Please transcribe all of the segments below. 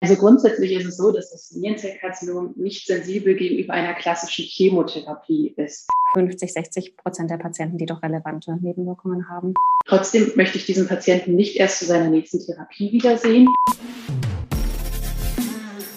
Also grundsätzlich ist es so, dass das Nierenzellkarzinom nicht sensibel gegenüber einer klassischen Chemotherapie ist. 50, 60 Prozent der Patienten, die doch relevante Nebenwirkungen haben. Trotzdem möchte ich diesen Patienten nicht erst zu seiner nächsten Therapie wiedersehen.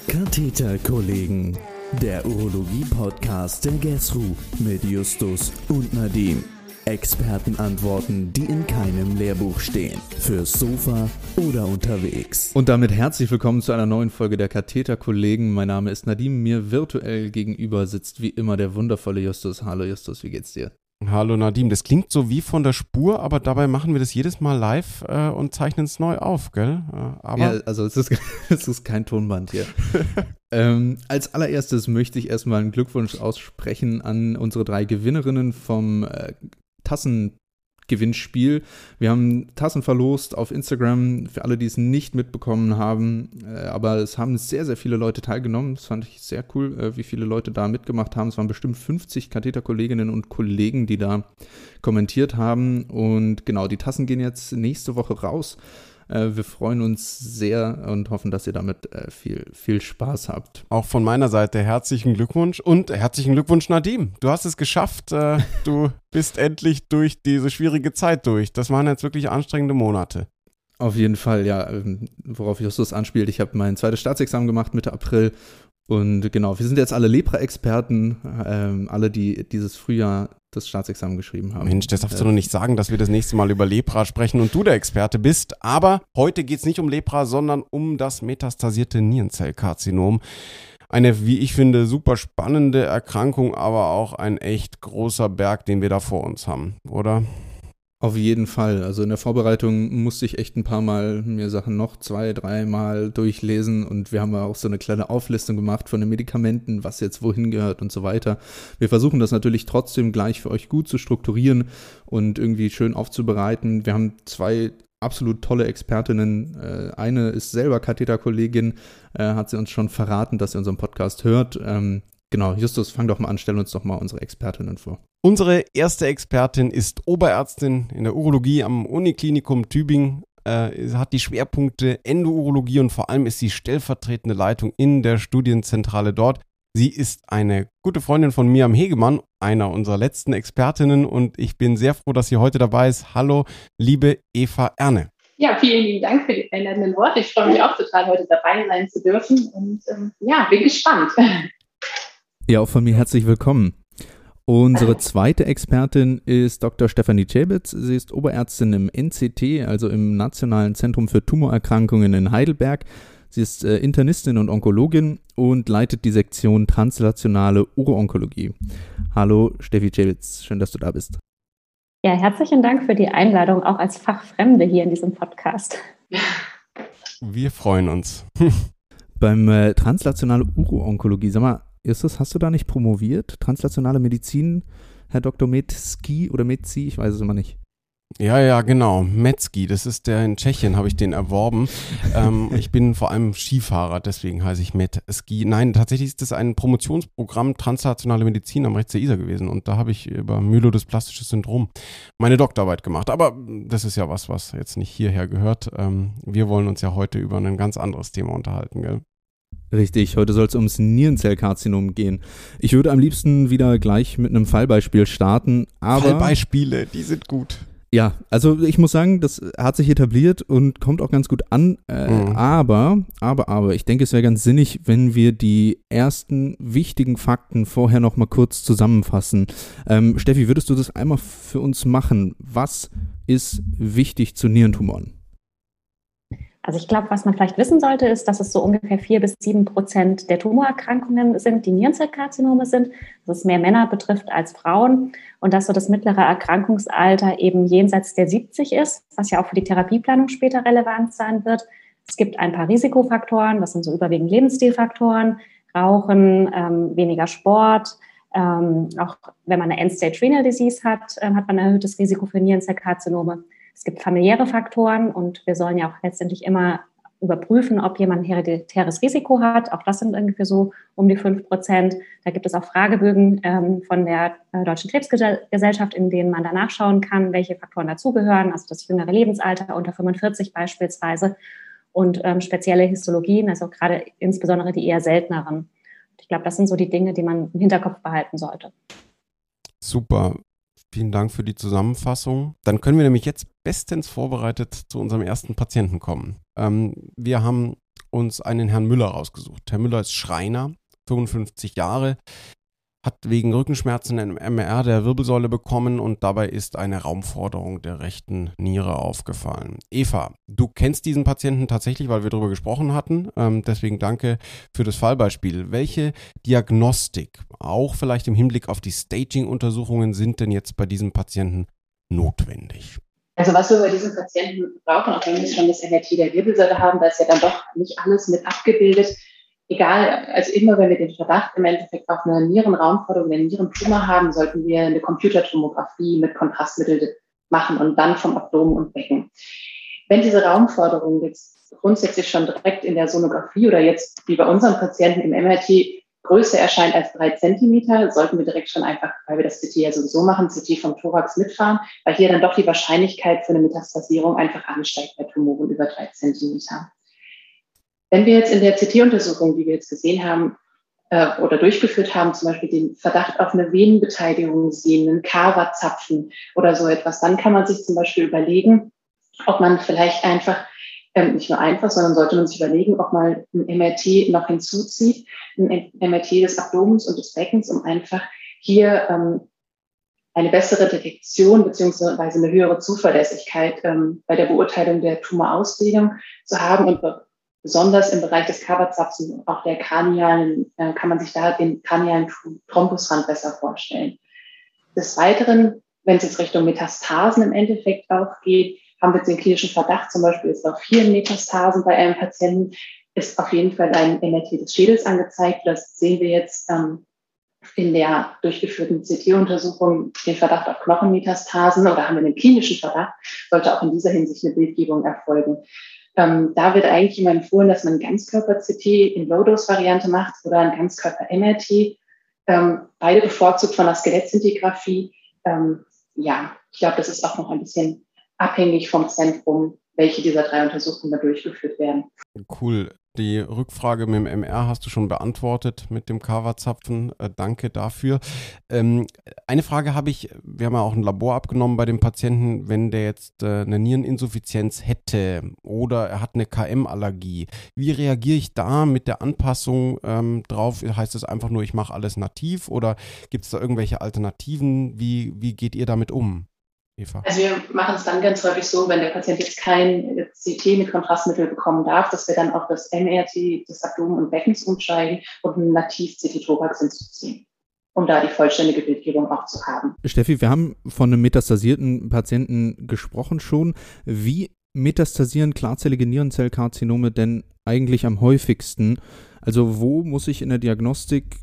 Katheterkollegen, der Urologie-Podcast der GESRU mit Justus und Nadim. Expertenantworten, die in keinem Lehrbuch stehen. Fürs Sofa oder unterwegs. Und damit herzlich willkommen zu einer neuen Folge der Katheter-Kollegen. Mein Name ist Nadim. Mir virtuell gegenüber sitzt wie immer der wundervolle Justus. Hallo Justus, wie geht's dir? Hallo Nadim, das klingt so wie von der Spur, aber dabei machen wir das jedes Mal live äh, und zeichnen es neu auf, gell? Äh, aber ja, also es ist, es ist kein Tonband hier. ähm, als allererstes möchte ich erstmal einen Glückwunsch aussprechen an unsere drei Gewinnerinnen vom äh, Tassengewinnspiel. Wir haben Tassen verlost auf Instagram, für alle, die es nicht mitbekommen haben. Äh, aber es haben sehr, sehr viele Leute teilgenommen. Das fand ich sehr cool, äh, wie viele Leute da mitgemacht haben. Es waren bestimmt 50 Katheterkolleginnen und Kollegen, die da kommentiert haben. Und genau, die Tassen gehen jetzt nächste Woche raus. Äh, wir freuen uns sehr und hoffen, dass ihr damit äh, viel, viel Spaß habt. Auch von meiner Seite herzlichen Glückwunsch und herzlichen Glückwunsch, Nadim. Du hast es geschafft. Äh, du bist endlich durch diese schwierige Zeit durch. Das waren jetzt wirklich anstrengende Monate. Auf jeden Fall, ja. Ähm, worauf Justus anspielt, ich habe mein zweites Staatsexamen gemacht Mitte April und genau, wir sind jetzt alle Lepra-Experten, ähm, alle, die dieses Frühjahr das Staatsexamen geschrieben haben. Mensch, das darfst du doch nicht sagen, dass wir das nächste Mal über Lepra sprechen und du der Experte bist. Aber heute geht es nicht um Lepra, sondern um das metastasierte Nierenzellkarzinom. Eine, wie ich finde, super spannende Erkrankung, aber auch ein echt großer Berg, den wir da vor uns haben, oder? Auf jeden Fall. Also in der Vorbereitung musste ich echt ein paar Mal mir Sachen noch zwei, dreimal durchlesen und wir haben auch so eine kleine Auflistung gemacht von den Medikamenten, was jetzt wohin gehört und so weiter. Wir versuchen das natürlich trotzdem gleich für euch gut zu strukturieren und irgendwie schön aufzubereiten. Wir haben zwei absolut tolle Expertinnen. Äh, eine ist selber Katheterkollegin, äh, hat sie uns schon verraten, dass sie unseren Podcast hört. Genau, Justus, fang doch mal an, stell uns doch mal unsere Expertinnen vor. Unsere erste Expertin ist Oberärztin in der Urologie am Uniklinikum Tübingen. Äh, hat die Schwerpunkte Endourologie und vor allem ist sie stellvertretende Leitung in der Studienzentrale dort. Sie ist eine gute Freundin von mir am Hegemann, einer unserer letzten Expertinnen und ich bin sehr froh, dass sie heute dabei ist. Hallo, liebe Eva Erne. Ja, vielen lieben Dank für die einladenden Worte. Ich freue mich auch total, heute dabei sein zu dürfen und ähm, ja, bin gespannt. Ja, auch von mir herzlich willkommen. Unsere zweite Expertin ist Dr. Stefanie Cebitz. Sie ist Oberärztin im NCT, also im Nationalen Zentrum für Tumorerkrankungen in Heidelberg. Sie ist äh, Internistin und Onkologin und leitet die Sektion Translationale Uroonkologie. Hallo Steffi Cebitz, schön, dass du da bist. Ja, herzlichen Dank für die Einladung, auch als Fachfremde hier in diesem Podcast. Wir freuen uns. Beim äh, Translationale Uroonkologie, sag mal, Justus, hast du da nicht promoviert? Translationale Medizin, Herr Dr. Metzki oder Metzi, ich weiß es immer nicht. Ja, ja, genau. Metzki, das ist der in Tschechien, habe ich den erworben. ähm, ich bin vor allem Skifahrer, deswegen heiße ich Metzki. Nein, tatsächlich ist das ein Promotionsprogramm Translationale Medizin am Rechts der Isar gewesen und da habe ich über Myelodysplastisches Syndrom meine Doktorarbeit gemacht. Aber das ist ja was, was jetzt nicht hierher gehört. Ähm, wir wollen uns ja heute über ein ganz anderes Thema unterhalten, gell? Richtig, heute soll es ums Nierenzellkarzinom gehen. Ich würde am liebsten wieder gleich mit einem Fallbeispiel starten, aber. Fallbeispiele, die sind gut. Ja, also ich muss sagen, das hat sich etabliert und kommt auch ganz gut an. Äh, mhm. Aber, aber, aber, ich denke, es wäre ganz sinnig, wenn wir die ersten wichtigen Fakten vorher noch mal kurz zusammenfassen. Ähm, Steffi, würdest du das einmal für uns machen? Was ist wichtig zu Nierentumoren? Also ich glaube, was man vielleicht wissen sollte, ist, dass es so ungefähr vier bis sieben Prozent der Tumorerkrankungen sind, die Nierenzellkarzinome sind, dass es mehr Männer betrifft als Frauen und dass so das mittlere Erkrankungsalter eben jenseits der 70 ist, was ja auch für die Therapieplanung später relevant sein wird. Es gibt ein paar Risikofaktoren, das sind so überwiegend Lebensstilfaktoren, Rauchen, ähm, weniger Sport, ähm, auch wenn man eine End-Stage Renal Disease hat, äh, hat man ein erhöhtes Risiko für Nierenzellkarzinome. Es gibt familiäre Faktoren und wir sollen ja auch letztendlich immer überprüfen, ob jemand ein hereditäres Risiko hat. Auch das sind ungefähr so um die fünf Prozent. Da gibt es auch Fragebögen ähm, von der äh, Deutschen Krebsgesellschaft, in denen man danach schauen kann, welche Faktoren dazugehören, also das jüngere Lebensalter unter 45 beispielsweise. und ähm, spezielle Histologien, also gerade insbesondere die eher selteneren. Ich glaube, das sind so die Dinge, die man im Hinterkopf behalten sollte. Super. Vielen Dank für die Zusammenfassung. Dann können wir nämlich jetzt bestens vorbereitet zu unserem ersten Patienten kommen. Ähm, wir haben uns einen Herrn Müller rausgesucht. Herr Müller ist Schreiner, 55 Jahre, hat wegen Rückenschmerzen ein MR der Wirbelsäule bekommen und dabei ist eine Raumforderung der rechten Niere aufgefallen. Eva, du kennst diesen Patienten tatsächlich, weil wir darüber gesprochen hatten. Ähm, deswegen danke für das Fallbeispiel. Welche Diagnostik, auch vielleicht im Hinblick auf die Staging-Untersuchungen, sind denn jetzt bei diesem Patienten notwendig? Also was wir bei diesen Patienten brauchen, auch wenn wir schon das MRT der Wirbelsäule haben, da ist ja dann doch nicht alles mit abgebildet egal, also immer wenn wir den Verdacht im Endeffekt auf eine Nierenraumforderung, eine Nierentumor haben, sollten wir eine Computertomographie mit Kontrastmittel machen und dann vom Abdomen und Becken. Wenn diese Raumforderung jetzt grundsätzlich schon direkt in der Sonographie oder jetzt wie bei unseren Patienten im MRT größer erscheint als drei Zentimeter, sollten wir direkt schon einfach, weil wir das CT ja sowieso machen, CT vom Thorax mitfahren, weil hier dann doch die Wahrscheinlichkeit für eine Metastasierung einfach ansteigt bei Tumoren über drei Zentimeter. Wenn wir jetzt in der CT-Untersuchung, die wir jetzt gesehen haben äh, oder durchgeführt haben, zum Beispiel den Verdacht auf eine Venenbeteiligung sehen, einen Kava-Zapfen oder so etwas, dann kann man sich zum Beispiel überlegen, ob man vielleicht einfach, ähm, nicht nur einfach, sondern sollte man sich überlegen, ob man ein MRT noch hinzuzieht, ein MRT des Abdomens und des Beckens, um einfach hier ähm, eine bessere Detektion beziehungsweise eine höhere Zuverlässigkeit ähm, bei der Beurteilung der Tumorausdehnung zu haben und besonders im Bereich des Kaberzapfen, auch der kranialen, äh, kann man sich da den kranialen Thrombusrand besser vorstellen. Des Weiteren, wenn es jetzt Richtung Metastasen im Endeffekt auch geht, haben wir den klinischen Verdacht, zum Beispiel ist auf vielen Metastasen bei einem Patienten, ist auf jeden Fall ein MRT des Schädels angezeigt. Das sehen wir jetzt ähm, in der durchgeführten CT-Untersuchung den Verdacht auf Knochenmetastasen oder haben wir einen klinischen Verdacht, sollte auch in dieser Hinsicht eine Bildgebung erfolgen. Ähm, da wird eigentlich immer empfohlen, dass man Ganzkörper-CT in Low-Dose-Variante macht oder ein Ganzkörper-MRT. Ähm, beide bevorzugt von der Skelettsintigraphie. Ähm, ja, ich glaube, das ist auch noch ein bisschen abhängig vom Zentrum, welche dieser drei Untersuchungen da durchgeführt werden. Cool. Die Rückfrage mit dem MR hast du schon beantwortet mit dem Kava-Zapfen. Äh, danke dafür. Ähm, eine Frage habe ich, wir haben ja auch ein Labor abgenommen bei dem Patienten, wenn der jetzt äh, eine Niereninsuffizienz hätte oder er hat eine KM-Allergie. Wie reagiere ich da mit der Anpassung ähm, drauf? Heißt es einfach nur, ich mache alles nativ oder gibt es da irgendwelche Alternativen? Wie, wie geht ihr damit um? Eva? Also wir machen es dann ganz häufig so, wenn der Patient jetzt kein CT mit Kontrastmittel bekommen darf, dass wir dann auf das MRT des Abdomen und Beckens umsteigen und ein Nativ-CT-Thorax hinzuziehen um da die vollständige Bildgebung auch zu haben. Steffi, wir haben von einem metastasierten Patienten gesprochen schon. Wie metastasieren klarzellige Nierenzellkarzinome denn eigentlich am häufigsten? Also wo muss ich in der Diagnostik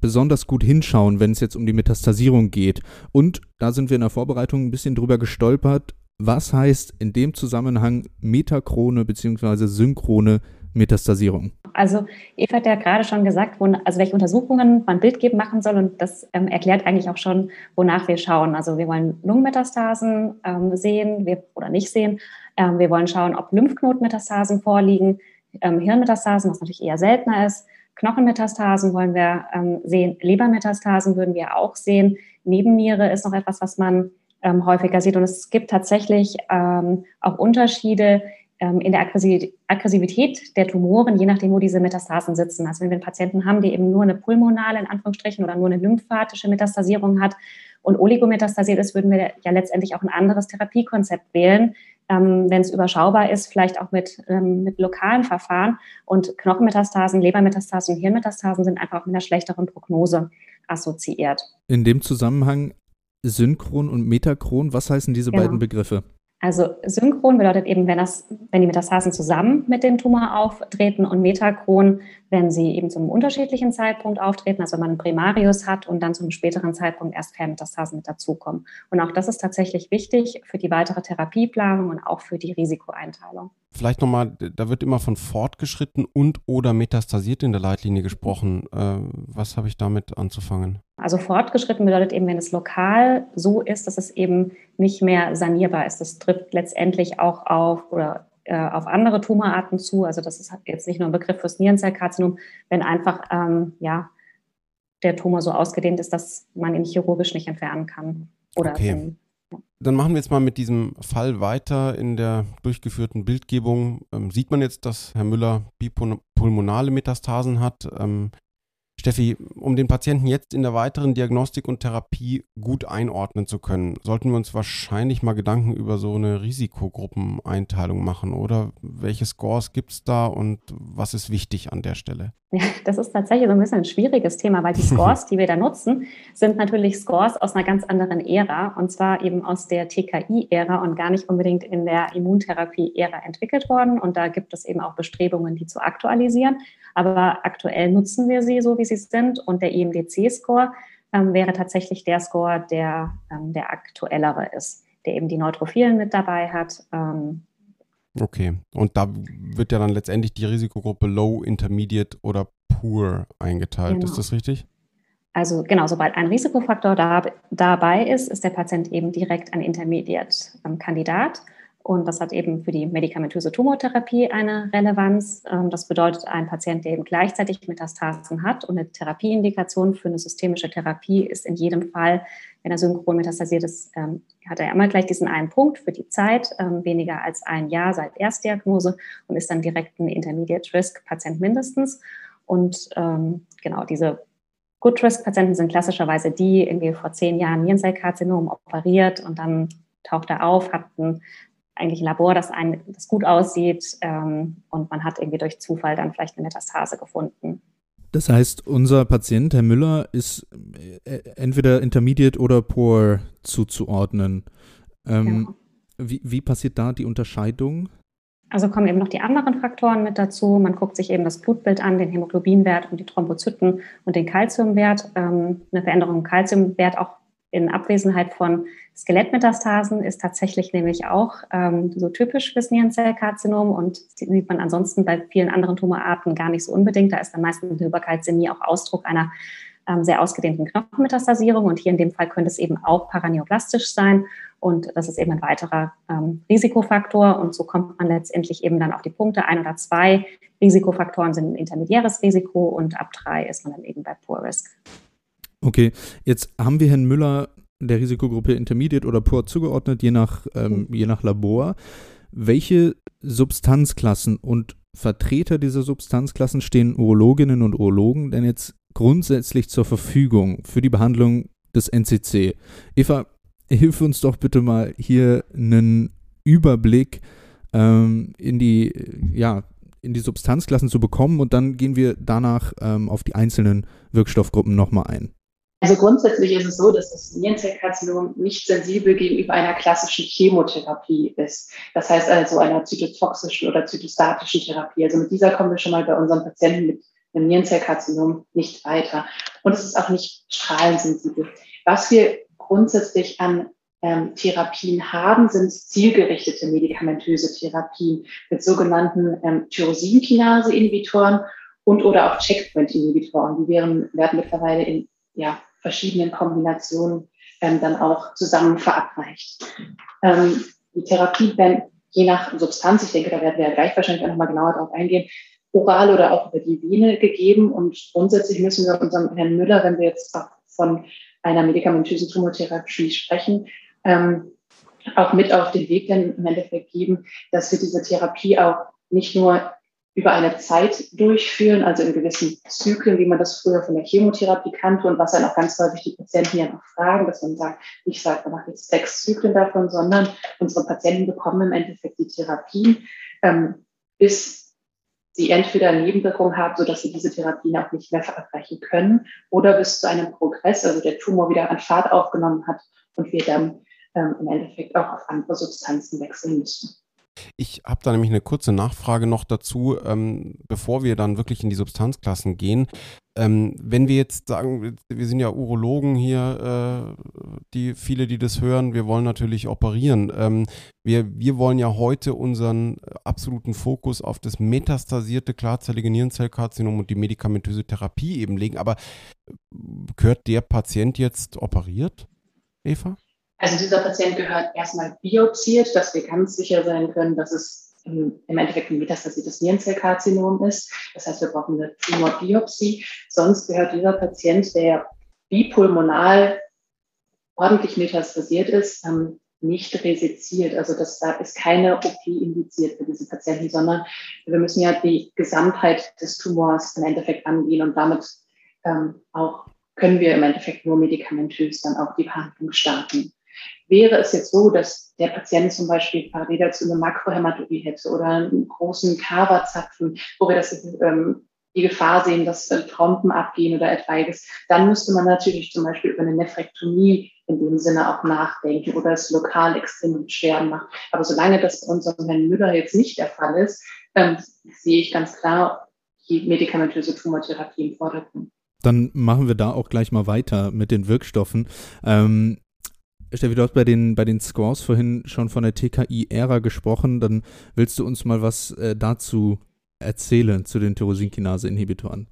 besonders gut hinschauen, wenn es jetzt um die Metastasierung geht. Und da sind wir in der Vorbereitung ein bisschen drüber gestolpert. Was heißt in dem Zusammenhang metakrone bzw. synchrone Metastasierung? Also Eva hat ja gerade schon gesagt, wo, also welche Untersuchungen man Bildgeben machen soll und das ähm, erklärt eigentlich auch schon, wonach wir schauen. Also wir wollen Lungenmetastasen ähm, sehen wir, oder nicht sehen. Ähm, wir wollen schauen, ob Lymphknotenmetastasen vorliegen, ähm, Hirnmetastasen, was natürlich eher seltener ist. Knochenmetastasen wollen wir ähm, sehen, Lebermetastasen würden wir auch sehen. Nebenniere ist noch etwas, was man ähm, häufiger sieht. Und es gibt tatsächlich ähm, auch Unterschiede ähm, in der Aggressivität der Tumoren, je nachdem, wo diese Metastasen sitzen. Also wenn wir einen Patienten haben, der eben nur eine pulmonale, in Anführungsstrichen, oder nur eine lymphatische Metastasierung hat und oligometastasiert ist, würden wir ja letztendlich auch ein anderes Therapiekonzept wählen, ähm, wenn es überschaubar ist, vielleicht auch mit, ähm, mit lokalen Verfahren. Und Knochenmetastasen, Lebermetastasen und Hirnmetastasen sind einfach auch mit einer schlechteren Prognose assoziiert. In dem Zusammenhang Synchron und Metachron, was heißen diese genau. beiden Begriffe? Also synchron bedeutet eben, wenn, das, wenn die Metastasen zusammen mit dem Tumor auftreten und metachron, wenn sie eben zu einem unterschiedlichen Zeitpunkt auftreten, also wenn man einen Primarius hat und dann zu einem späteren Zeitpunkt erst Fernmetastasen mit dazukommen. Und auch das ist tatsächlich wichtig für die weitere Therapieplanung und auch für die Risikoeinteilung. Vielleicht nochmal, da wird immer von fortgeschritten und oder metastasiert in der Leitlinie gesprochen. Äh, was habe ich damit anzufangen? Also fortgeschritten bedeutet eben, wenn es lokal so ist, dass es eben nicht mehr sanierbar ist. Das trifft letztendlich auch auf oder äh, auf andere Tumorarten zu. Also das ist jetzt nicht nur ein Begriff fürs Nierenzellkarzinom, wenn einfach ähm, ja, der Tumor so ausgedehnt ist, dass man ihn chirurgisch nicht entfernen kann. Oder okay. Wenn, Dann machen wir jetzt mal mit diesem Fall weiter. In der durchgeführten Bildgebung ähm, sieht man jetzt, dass Herr Müller bipulmonale Metastasen hat. Ähm, Steffi, um den Patienten jetzt in der weiteren Diagnostik und Therapie gut einordnen zu können, sollten wir uns wahrscheinlich mal Gedanken über so eine Risikogruppeneinteilung machen, oder? Welche Scores gibt es da und was ist wichtig an der Stelle? Das ist tatsächlich so ein bisschen ein schwieriges Thema, weil die Scores, die wir da nutzen, sind natürlich Scores aus einer ganz anderen Ära und zwar eben aus der TKI-Ära und gar nicht unbedingt in der Immuntherapie-Ära entwickelt worden. Und da gibt es eben auch Bestrebungen, die zu aktualisieren. Aber aktuell nutzen wir sie so, wie sie sind. Und der IMDC-Score ähm, wäre tatsächlich der Score, der ähm, der aktuellere ist, der eben die Neutrophilen mit dabei hat. Ähm, okay, und da wird ja dann letztendlich die Risikogruppe Low, Intermediate oder Poor eingeteilt. Genau. Ist das richtig? Also genau, sobald ein Risikofaktor da, dabei ist, ist der Patient eben direkt ein Intermediate-Kandidat. Und das hat eben für die medikamentöse Tumortherapie eine Relevanz. Ähm, das bedeutet, ein Patient, der eben gleichzeitig Metastasen hat und eine Therapieindikation für eine systemische Therapie ist in jedem Fall, wenn er synchron metastasiert ist, ähm, hat er immer gleich diesen einen Punkt für die Zeit, ähm, weniger als ein Jahr seit Erstdiagnose und ist dann direkt ein Intermediate-Risk-Patient mindestens. Und genau, diese Good-Risk-Patienten sind klassischerweise die, irgendwie vor zehn Jahren Nierenzellkarzinom operiert und dann taucht er auf, hat ein eigentlich ein Labor, das, ein, das gut aussieht ähm, und man hat irgendwie durch Zufall dann vielleicht eine Metastase gefunden. Das heißt, unser Patient, Herr Müller, ist äh, entweder intermediate oder poor zuzuordnen. Ähm, ja. wie, wie passiert da die Unterscheidung? Also kommen eben noch die anderen Faktoren mit dazu. Man guckt sich eben das Blutbild an, den Hämoglobinwert und die Thrombozyten und den Kalziumwert. Ähm, eine Veränderung im Kalziumwert auch in Abwesenheit von Skelettmetastasen ist tatsächlich nämlich auch ähm, so typisch fürs Nierenzellkarzinom und sieht man ansonsten bei vielen anderen Tumorarten gar nicht so unbedingt. Da ist dann meistens eine Hyperkalzämie auch Ausdruck einer ähm, sehr ausgedehnten Knochenmetastasierung und hier in dem Fall könnte es eben auch paraneoplastisch sein und das ist eben ein weiterer ähm, Risikofaktor und so kommt man letztendlich eben dann auf die Punkte. Ein oder zwei Risikofaktoren sind ein intermediäres Risiko und ab drei ist man dann eben bei Poor Risk. Okay, jetzt haben wir Herrn Müller der Risikogruppe Intermediate oder Poor zugeordnet, je nach, ähm, je nach Labor. Welche Substanzklassen und Vertreter dieser Substanzklassen stehen Urologinnen und Urologen denn jetzt grundsätzlich zur Verfügung für die Behandlung des NCC? Eva, hilf uns doch bitte mal hier einen Überblick ähm, in die, ja, in die Substanzklassen zu bekommen und dann gehen wir danach ähm, auf die einzelnen Wirkstoffgruppen nochmal ein. Also grundsätzlich ist es so, dass das Nierenzellkarzinom nicht sensibel gegenüber einer klassischen Chemotherapie ist. Das heißt also einer zytotoxischen oder zytostatischen Therapie. Also mit dieser kommen wir schon mal bei unseren Patienten mit einem Nierenzellkarzinom nicht weiter. Und es ist auch nicht strahlensensibel. Was wir grundsätzlich an ähm, Therapien haben, sind zielgerichtete medikamentöse Therapien mit sogenannten ähm, Tyrosinkinase-Inhibitoren und oder auch Checkpoint-Inhibitoren. Die werden, werden mittlerweile in ja, verschiedenen Kombinationen ähm, dann auch zusammen verabreicht. Ähm, die Therapie werden je nach Substanz, ich denke, da werden wir ja gleich wahrscheinlich auch nochmal genauer drauf eingehen, oral oder auch über die Vene gegeben. Und grundsätzlich müssen wir unserem Herrn Müller, wenn wir jetzt auch von einer medikamentösen Tumortherapie sprechen, ähm, auch mit auf den Weg dann im Endeffekt geben, dass wir diese Therapie auch nicht nur über eine Zeit durchführen, also in gewissen Zyklen, wie man das früher von der Chemotherapie kannte und was dann auch ganz häufig die Patienten ja noch fragen, dass man sagt, ich sage, man macht jetzt sechs Zyklen davon, sondern unsere Patienten bekommen im Endeffekt die Therapie, ähm, bis sie entweder Nebenwirkungen haben, sodass sie diese Therapien auch nicht mehr verabreichen können, oder bis zu einem Progress, also der Tumor wieder an Fahrt aufgenommen hat und wir dann ähm, im Endeffekt auch auf andere Substanzen wechseln müssen. Ich habe da nämlich eine kurze Nachfrage noch dazu, ähm, bevor wir dann wirklich in die Substanzklassen gehen. Ähm, wenn wir jetzt sagen, wir sind ja Urologen hier, äh, die viele, die das hören, wir wollen natürlich operieren. Ähm, wir, wir wollen ja heute unseren absoluten Fokus auf das metastasierte klarzellige Nierenzellkarzinom und die medikamentöse Therapie eben legen. Aber gehört der Patient jetzt operiert, Eva? Also dieser Patient gehört erstmal biopsiert, dass wir ganz sicher sein können, dass es im, Endeffekt ein metastasiertes Nierenzellkarzinom ist. Das heißt, wir brauchen eine Tumorbiopsie. Sonst gehört dieser Patient, der bipulmonal ordentlich metastasiert ist, ähm, nicht resiziert. Also das, da ist keine OP indiziert für diese Patienten, sondern wir müssen ja die Gesamtheit des Tumors im Endeffekt angehen und damit ähm, auch können wir im Endeffekt nur medikamentös dann auch die Behandlung starten. Wäre es jetzt so, dass der Patient zum Beispiel parallel dazu eine Makrohämatologie hätte oder einen großen Kaberzapfen, wo wir das ähm, die Gefahr sehen, dass äh, Trompen abgehen oder etwaiges, dann müsste man natürlich zum Beispiel über eine Nephrektomie in dem Sinne auch nachdenken oder es lokal extrem schwer macht. Aber solange das bei unserem Herrn Müller jetzt nicht der Fall ist, ähm, sehe ich ganz klar die medikamentöse Tumortherapie im Vordergrund. Dann machen wir da auch gleich mal weiter mit den Wirkstoffen. Ähm, Steffi, du hast bei den, bei den Scores vorhin schon von der TKI-Ära gesprochen. Dann willst du uns mal was äh, dazu erzählen, zu den Tyrosinkinase-Inhibitoren?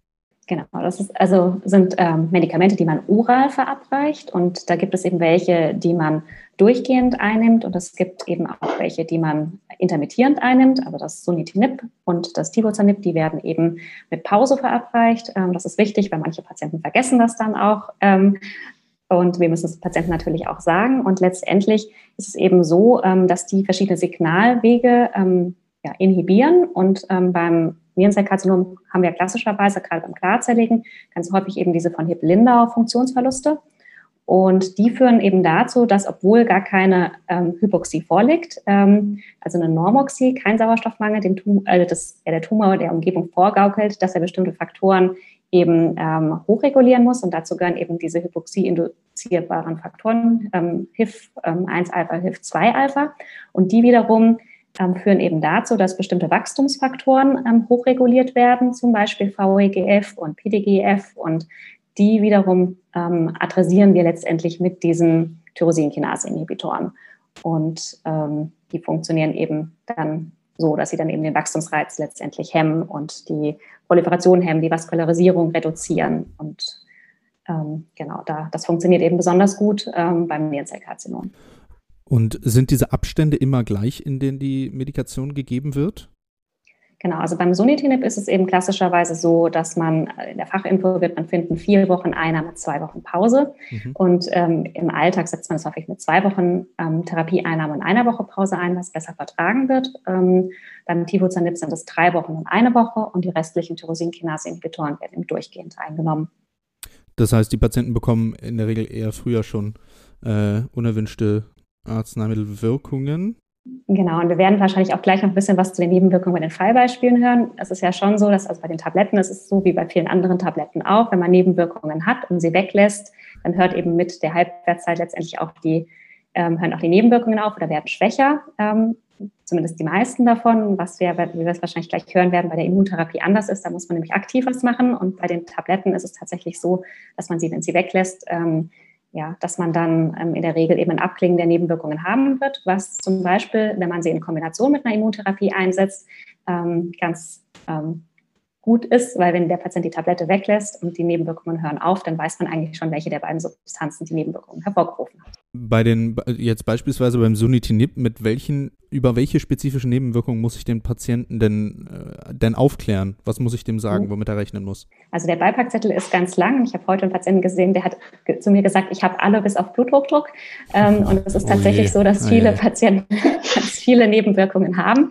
Genau, das ist, also sind ähm, Medikamente, die man oral verabreicht und da gibt es eben welche, die man durchgehend einnimmt und es gibt eben auch welche, die man intermittierend einnimmt, also das Sunitinib und das Tivozanib, die werden eben mit Pause verabreicht. Ähm, das ist wichtig, weil manche Patienten vergessen das dann auch ähm, und wir müssen es Patienten natürlich auch sagen und letztendlich ist es eben so, ähm, dass die verschiedene Signalwege ähm, ja, inhibieren und ähm, beim Nierenzellkarzinom haben wir klassischerweise gerade beim Klarzelligen ganz häufig eben diese von Hipp-Lindau Funktionsverluste. Und die führen eben dazu, dass obwohl gar keine ähm, Hypoxie vorliegt, ähm, also eine Normoxie, kein Sauerstoffmangel, dem Tum äh, das, ja, der Tumor der Umgebung vorgaukelt, dass er bestimmte Faktoren eben ähm, hochregulieren muss. Und dazu gehören eben diese Hypoxie-induzierbaren Faktoren, ähm, HIF1-Alpha, ähm, HIF2-Alpha. Und die wiederum ähm, führen eben dazu, dass bestimmte Wachstumsfaktoren ähm, hochreguliert werden, zum Beispiel VEGF und PDGF und die wiederum ähm, adressieren wir letztendlich mit diesen Tyrosinkinase-Inhibitoren. Und die funktionieren eben dann so, dass sie dann eben den Wachstumsreiz letztendlich hemmen und die Proliferation hemmen, die Vaskularisierung reduzieren. Und ähm, genau, da, das funktioniert eben besonders gut ähm, beim Nierenzellkarzinom. Und sind diese Abstände immer gleich, in denen die Medikation gegeben wird? Genau, also beim Sunitinib ist es eben klassischerweise so, dass man in der Fachinfo wird man finden, vier Wochen Einnahme, zwei Wochen Pause. Mhm. Und ähm, im Alltag setzt man es häufig mit zwei Wochen ähm, Therapieeinnahme und einer Woche Pause ein, was besser vertragen wird. Ähm, beim Tivozanib sind es drei Wochen und eine Woche und die restlichen Tyrosinkinase-Inhibitoren werden eben durchgehend eingenommen. Das heißt, die Patienten bekommen in der Regel eher früher schon äh, unerwünschte Arzneimittelwirkungen. Genau, und wir werden wahrscheinlich auch gleich noch ein bisschen was zu den Nebenwirkungen bei den Fallbeispielen hören. Es ist ja schon so, dass also bei den Tabletten ist es so wie bei vielen anderen Tabletten auch, wenn man Nebenwirkungen hat und sie weglässt, dann hört eben mit der Halbwertszeit letztendlich auch die, ähm, hören auch die Nebenwirkungen auf oder werden schwächer, ähm, zumindest die meisten davon. Was wir, wie wir es wahrscheinlich gleich hören werden, bei der Immuntherapie anders ist, da muss man nämlich aktiv was machen und bei den Tabletten ist es tatsächlich so, dass man sie, wenn sie weglässt, ähm, ja, dass man dann ähm, in der Regel eben ein Abklingen der Nebenwirkungen haben wird, was zum Beispiel, wenn man sie in Kombination mit einer Immuntherapie einsetzt, ähm, ganz ähm, gut ist, weil wenn der Patient die Tablette weglässt und die Nebenwirkungen hören auf, dann weiß man eigentlich schon, welche der beiden Substanzen die Nebenwirkungen hervorgerufen hat. Bei den, jetzt beispielsweise beim Sunitinib, mit welchen, über welche spezifischen Nebenwirkungen muss ich den Patienten denn, äh, denn aufklären? Was muss ich dem sagen, mhm. womit er rechnen muss? Also der Beipackzettel ist ganz lang. Ich habe heute einen Patienten gesehen, der hat zu mir gesagt, ich habe alle bis auf Bluthochdruck. Ähm, und es ist oh tatsächlich oh so, dass viele oh Patienten ganz viele Nebenwirkungen haben.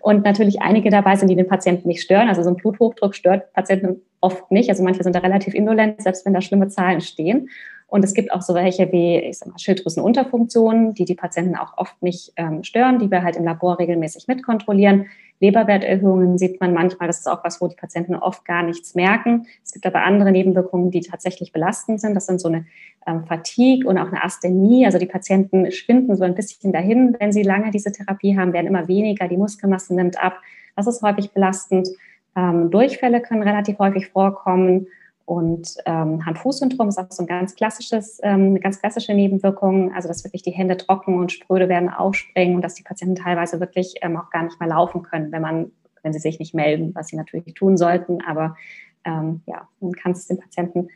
Und natürlich einige dabei sind, die den Patienten nicht stören. Also so ein Bluthochdruck stört Patienten oft nicht. Also manche sind da relativ indolent, selbst wenn da schlimme Zahlen stehen. Und es gibt auch so welche wie, ich sag mal, Schilddrüsenunterfunktionen, die die Patienten auch oft nicht ähm, stören, die wir halt im Labor regelmäßig mitkontrollieren. Leberwerterhöhungen sieht man manchmal, das ist auch was, wo die Patienten oft gar nichts merken. Es gibt aber andere Nebenwirkungen, die tatsächlich belastend sind. Das sind so eine ähm, Fatigue und auch eine Asthenie. Also die Patienten schwinden so ein bisschen dahin, wenn sie lange diese Therapie haben, werden immer weniger, die Muskelmasse nimmt ab. Das ist häufig belastend. Ähm, Durchfälle können relativ häufig vorkommen und ähm, Hand-Fuß-Syndrom ist auch so ein ganz klassisches, ähm, eine ganz klassische Nebenwirkung, also dass wirklich die Hände trocken und spröde werden, aufspringen und dass die Patienten teilweise wirklich ähm, auch gar nicht mehr laufen können, wenn man, wenn sie sich nicht melden, was sie natürlich tun sollten. Aber ähm, ja, man kann es den Patienten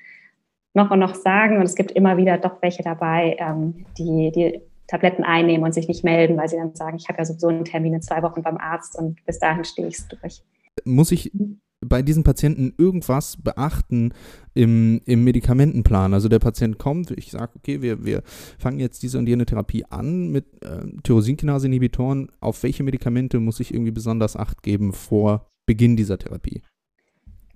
noch und noch sagen und es gibt immer wieder doch welche dabei, ähm, die, die Tabletten einnehmen und sich nicht melden, weil sie dann sagen, ich habe ja sowieso einen Termin in zwei Wochen beim Arzt und bis dahin stehe ich es durch. Muss ich bei diesen Patienten irgendwas beachten im, im Medikamentenplan? Also der Patient kommt, ich sage, okay, wir, wir fangen jetzt diese und jene Therapie an mit äh, Tyrosinkinase-Inhibitoren. Auf welche Medikamente muss ich irgendwie besonders Acht geben vor Beginn dieser Therapie?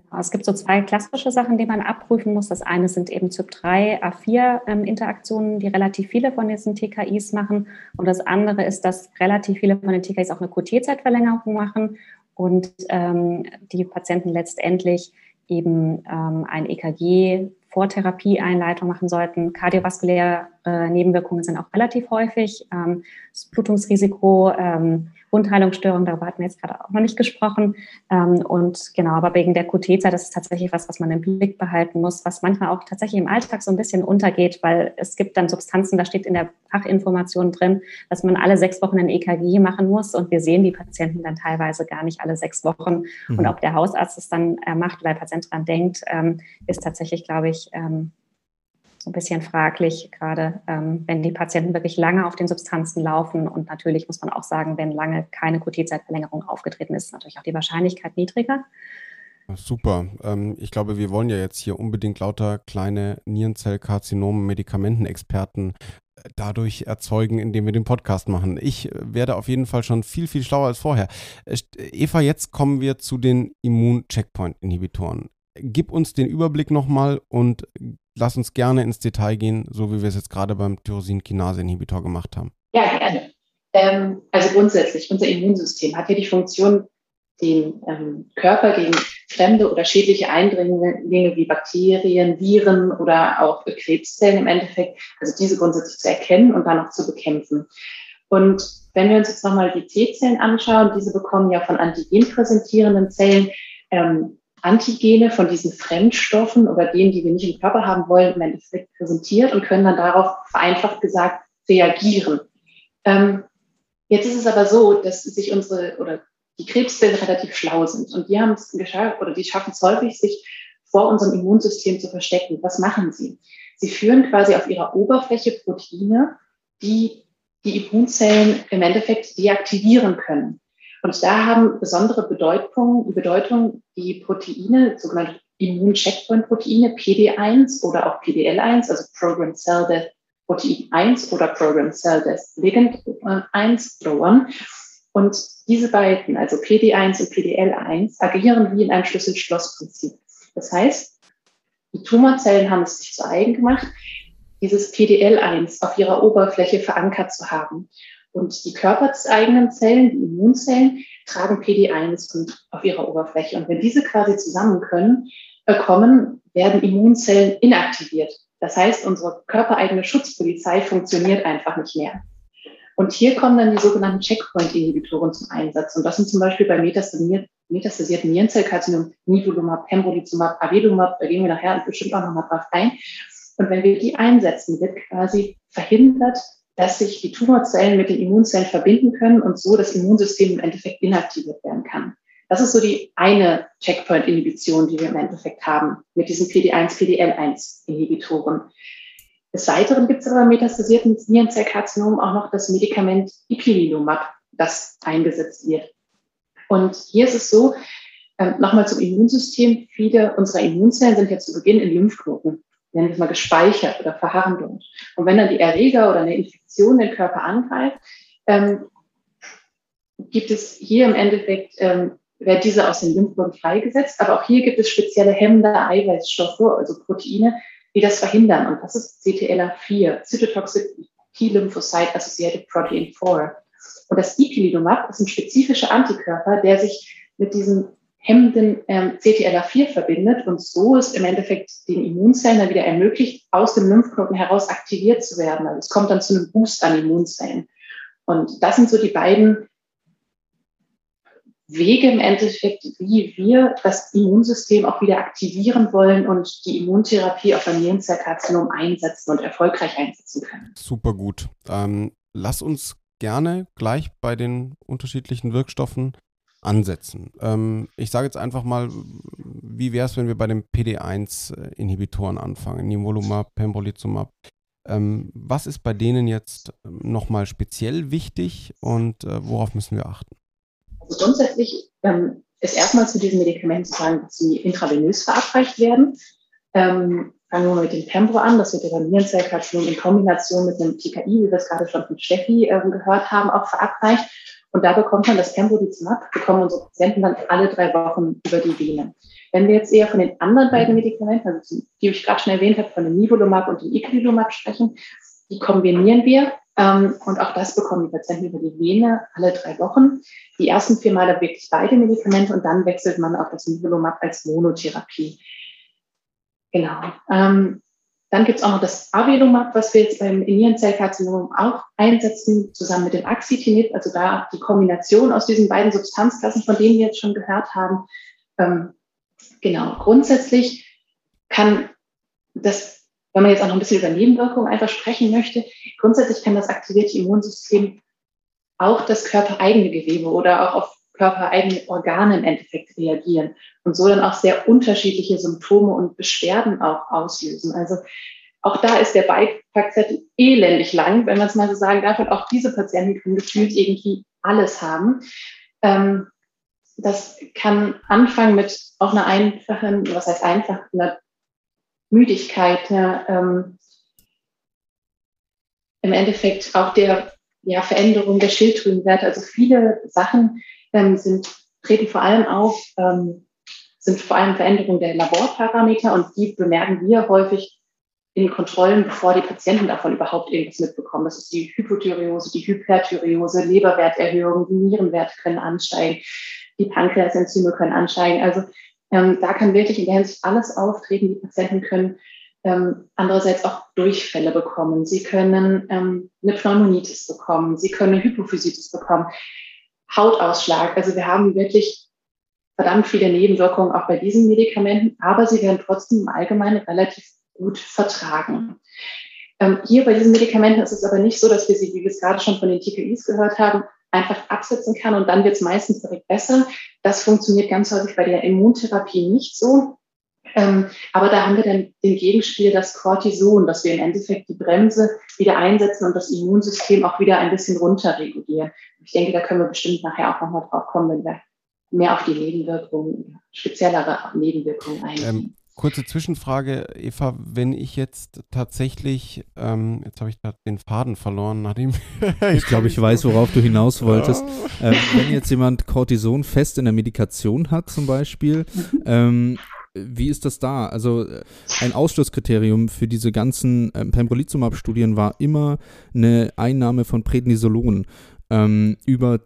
Genau, es gibt so zwei klassische Sachen, die man abprüfen muss. Das eine sind eben CYP3, A4-Interaktionen, die relativ viele von diesen TKIs machen. Und das andere ist, dass relativ viele von den TKIs auch eine QT-Zeitverlängerung machen und ähm, die Patienten letztendlich eben ähm, ein EKG vor Therapieeinleitung machen sollten. Kardiovaskuläre äh, Nebenwirkungen sind auch relativ häufig. Ähm, das Blutungsrisiko ähm, Wundheilungsstörung, darüber hatten wir jetzt gerade auch noch nicht gesprochen. Ähm, und genau, aber wegen der QT-Zeit, das ist tatsächlich was, was man im Blick behalten muss, was manchmal auch tatsächlich im Alltag so ein bisschen untergeht, weil es gibt dann Substanzen, da steht in der Fachinformation drin, dass man alle sechs Wochen ein EKG machen muss und wir sehen die Patienten dann teilweise gar nicht alle sechs Wochen. Mhm. Und ob der Hausarzt es dann äh, macht, weil der Patient dran denkt, ähm, ist tatsächlich, glaube ich, ähm, ein bisschen fraglich, gerade ähm, wenn die Patienten wirklich lange auf den Substanzen laufen. Und natürlich muss man auch sagen, wenn lange keine QT-Zeitverlängerung aufgetreten ist, ist natürlich auch die Wahrscheinlichkeit niedriger. Super. Ähm, ich glaube, wir wollen ja jetzt hier unbedingt lauter kleine Nierenzellkarzinomen, Medikamentenexperten äh, dadurch erzeugen, indem wir den Podcast machen. Ich äh, werde auf jeden Fall schon viel, viel schlauer als vorher. Äh, Eva, jetzt kommen wir zu den Immun-Checkpoint-Inhibitoren. Gib uns den Überblick nochmal und lass uns gerne ins Detail gehen, so wie wir es jetzt gerade beim Tyrosinkinase-Inhibitor gemacht haben. Ja, gerne. Ähm, also grundsätzlich, unser Immunsystem hat ja die Funktion, den ähm, Körper gegen fremde oder schädliche Eindringlinge wie Bakterien, Viren oder auch Krebszellen im Endeffekt, also diese grundsätzlich zu erkennen und dann auch zu bekämpfen. Und wenn wir uns jetzt nochmal die T-Zellen anschauen, diese bekommen ja von antigen präsentierenden Zellen ähm, Antigene von diesen Fremdstoffen oder denen, die wir nicht im Körper haben wollen, im Endeffekt präsentiert und können dann darauf vereinfacht gesagt reagieren. Ähm, jetzt ist es aber so, dass sich unsere oder die Krebszellen relativ schlau sind und die haben es geschafft oder die schaffen es häufig, sich vor unserem Immunsystem zu verstecken. Was machen sie? Sie führen quasi auf ihrer Oberfläche Proteine, die die Immunzellen im Endeffekt deaktivieren können. Und da haben besondere Bedeutung, Bedeutung die Proteine, sogenannte Immun-Checkpoint-Proteine, PD1 oder auch PDL1, also Program Cell Death Protein 1 oder Program Cell Death Ligand 1 oder 1. Und diese beiden, also PD1 und PDL1, agieren wie in einem Schlüssel-Schloss-Prinzip. Das heißt, die Tumorzellen haben es sich zu eigen gemacht, dieses PDL1 auf ihrer Oberfläche verankert zu haben. Und die körpereigenen Zellen, die Immunzellen, tragen PD1 auf ihrer Oberfläche. Und wenn diese quasi zusammen können, äh, kommen, werden Immunzellen inaktiviert. Das heißt, unsere körpereigene Schutzpolizei funktioniert einfach nicht mehr. Und hier kommen dann die sogenannten Checkpoint-Inhibitoren zum Einsatz. Und das sind zum Beispiel bei metastasierten Nierenzellkarzinom Nivolumab, Pembrolizumab, Avelumab, da gehen wir nachher bestimmt auch nochmal drauf ein. Und wenn wir die einsetzen, wird quasi verhindert, dass sich die Tumorzellen mit den Immunzellen verbinden können und so das Immunsystem im Endeffekt inaktiviert werden kann. Das ist so die eine Checkpoint-Inhibition, die wir im Endeffekt haben mit diesen PD1, PDL1-Inhibitoren. Des Weiteren gibt es aber metastasierten Nierenzellkarzinom auch noch das Medikament Ipilimumab, das eingesetzt wird. Und hier ist es so, äh, nochmal zum Immunsystem, viele unserer Immunzellen sind ja zu Beginn in Lymphknoten nennen wir es mal, gespeichert oder verharren dort. Und wenn dann die Erreger oder eine Infektion den Körper angreift, ähm, gibt es hier im Endeffekt, ähm, wird diese aus den Lymphknoten freigesetzt, aber auch hier gibt es spezielle hemmende Eiweißstoffe, also Proteine, die das verhindern. Und das ist CTLA4, Cytotoxic T-Lymphocyte Associated Protein 4. Und das Ipilimumab ist ein spezifischer Antikörper, der sich mit diesem hemmenden ähm, CTLA4 verbindet und so ist im Endeffekt den Immunzellen dann wieder ermöglicht, aus dem Lymphknoten heraus aktiviert zu werden. Also es kommt dann zu einem Boost an Immunzellen. Und das sind so die beiden Wege im Endeffekt, wie wir das Immunsystem auch wieder aktivieren wollen und die Immuntherapie auf ein Nierenzellkarzinom einsetzen und erfolgreich einsetzen können. Super gut. Ähm, lass uns gerne gleich bei den unterschiedlichen Wirkstoffen ansetzen. Ähm, ich sage jetzt einfach mal, wie wäre es, wenn wir bei den PD1-Inhibitoren anfangen? Nivolumab, Pembrolizumab. Ähm, was ist bei denen jetzt ähm, nochmal speziell wichtig und äh, worauf müssen wir achten? Also grundsätzlich ähm, ist erstmal zu diesen Medikamenten zu sagen, dass sie intravenös verabreicht werden. Ähm, fangen wir mal mit dem Pembro an. Das wird ja beim Nierenzellkarzinom in Kombination mit einem TKI, wie wir es gerade schon von Steffi äh, gehört haben, auch verabreicht. Und da bekommt man das Pembrolizumab, bekommen unsere Patienten dann alle drei Wochen über die Vene. Wenn wir jetzt eher von den anderen beiden Medikamenten, also die ich gerade schon erwähnt habe, von dem Nivolumab und dem Ipilimumab sprechen, die kombinieren wir. Ähm, und auch das bekommen die Patienten über die Vene alle drei Wochen. Die ersten vier Male wirklich beide Medikamente und dann wechselt man auf das Nivolumab als Monotherapie. Genau. Ähm, dann gibt es auch noch das Avelumab, was wir jetzt beim Nierenzellkarzinom auch einsetzen, zusammen mit dem Axitinib, also da die Kombination aus diesen beiden Substanzklassen, von denen wir jetzt schon gehört haben. Ähm, genau, grundsätzlich kann das, wenn man jetzt auch noch ein bisschen über Nebenwirkungen einfach sprechen möchte, grundsätzlich kann das aktivierte Immunsystem auch das körpereigene Gewebe oder auch auf körpereigene Organe im Endeffekt reagieren und so dann auch sehr unterschiedliche Symptome und Beschwerden auch auslösen. Also auch da ist der Beipackzettel elendig lang, wenn man es mal so sagen darf. Und auch diese Patienten können gefühlt irgendwie alles haben. Ähm, das kann anfangen mit auch einer einfachen, was heißt einfach, einer Müdigkeit, einer, ähm, im Endeffekt auch der ja, Veränderung der Schilddrüsenwerte. Also viele Sachen, ähm, sind, treten vor allem auf, ähm, sind vor allem Veränderungen der Laborparameter und die bemerken wir häufig in Kontrollen, bevor die Patienten davon überhaupt irgendwas mitbekommen. Das ist die Hypothyreose, die Hyperthyreose, Leberwerterhöhung, die Nierenwerte können ansteigen, die Pankreasenzyme können ansteigen. Also ähm, da kann wirklich in der Hinsicht alles auftreten. Die Patienten können ähm, andererseits auch Durchfälle bekommen. Sie können ähm, eine Pneumonitis bekommen. Sie können eine Hypophysitis bekommen. Hautausschlag. Also wir haben wirklich verdammt viele Nebenwirkungen auch bei diesen Medikamenten, aber sie werden trotzdem im Allgemeinen relativ gut vertragen. Ähm, hier bei diesen Medikamenten ist es aber nicht so, dass wir sie, wie wir es gerade schon von den TKIs gehört haben, einfach absetzen kann und dann wird es meistens direkt besser. Das funktioniert ganz häufig bei der Immuntherapie nicht so. Ähm, aber da haben wir dann den Gegenspiel, das Cortison, dass wir im Endeffekt die Bremse wieder einsetzen und das Immunsystem auch wieder ein bisschen runterregulieren. Ich denke, da können wir bestimmt nachher auch nochmal drauf kommen, wenn wir mehr auf die Nebenwirkungen, speziellere Nebenwirkungen eingehen. Ähm, kurze Zwischenfrage, Eva, wenn ich jetzt tatsächlich, ähm, jetzt habe ich gerade den Faden verloren, nachdem. ich glaube, ich weiß, worauf du hinaus wolltest. ähm, wenn jetzt jemand Cortison fest in der Medikation hat, zum Beispiel, mhm. ähm, wie ist das da? Also äh, ein Ausschlusskriterium für diese ganzen ähm, Pembrolizumab-Studien war immer eine Einnahme von Prednisolon ähm, über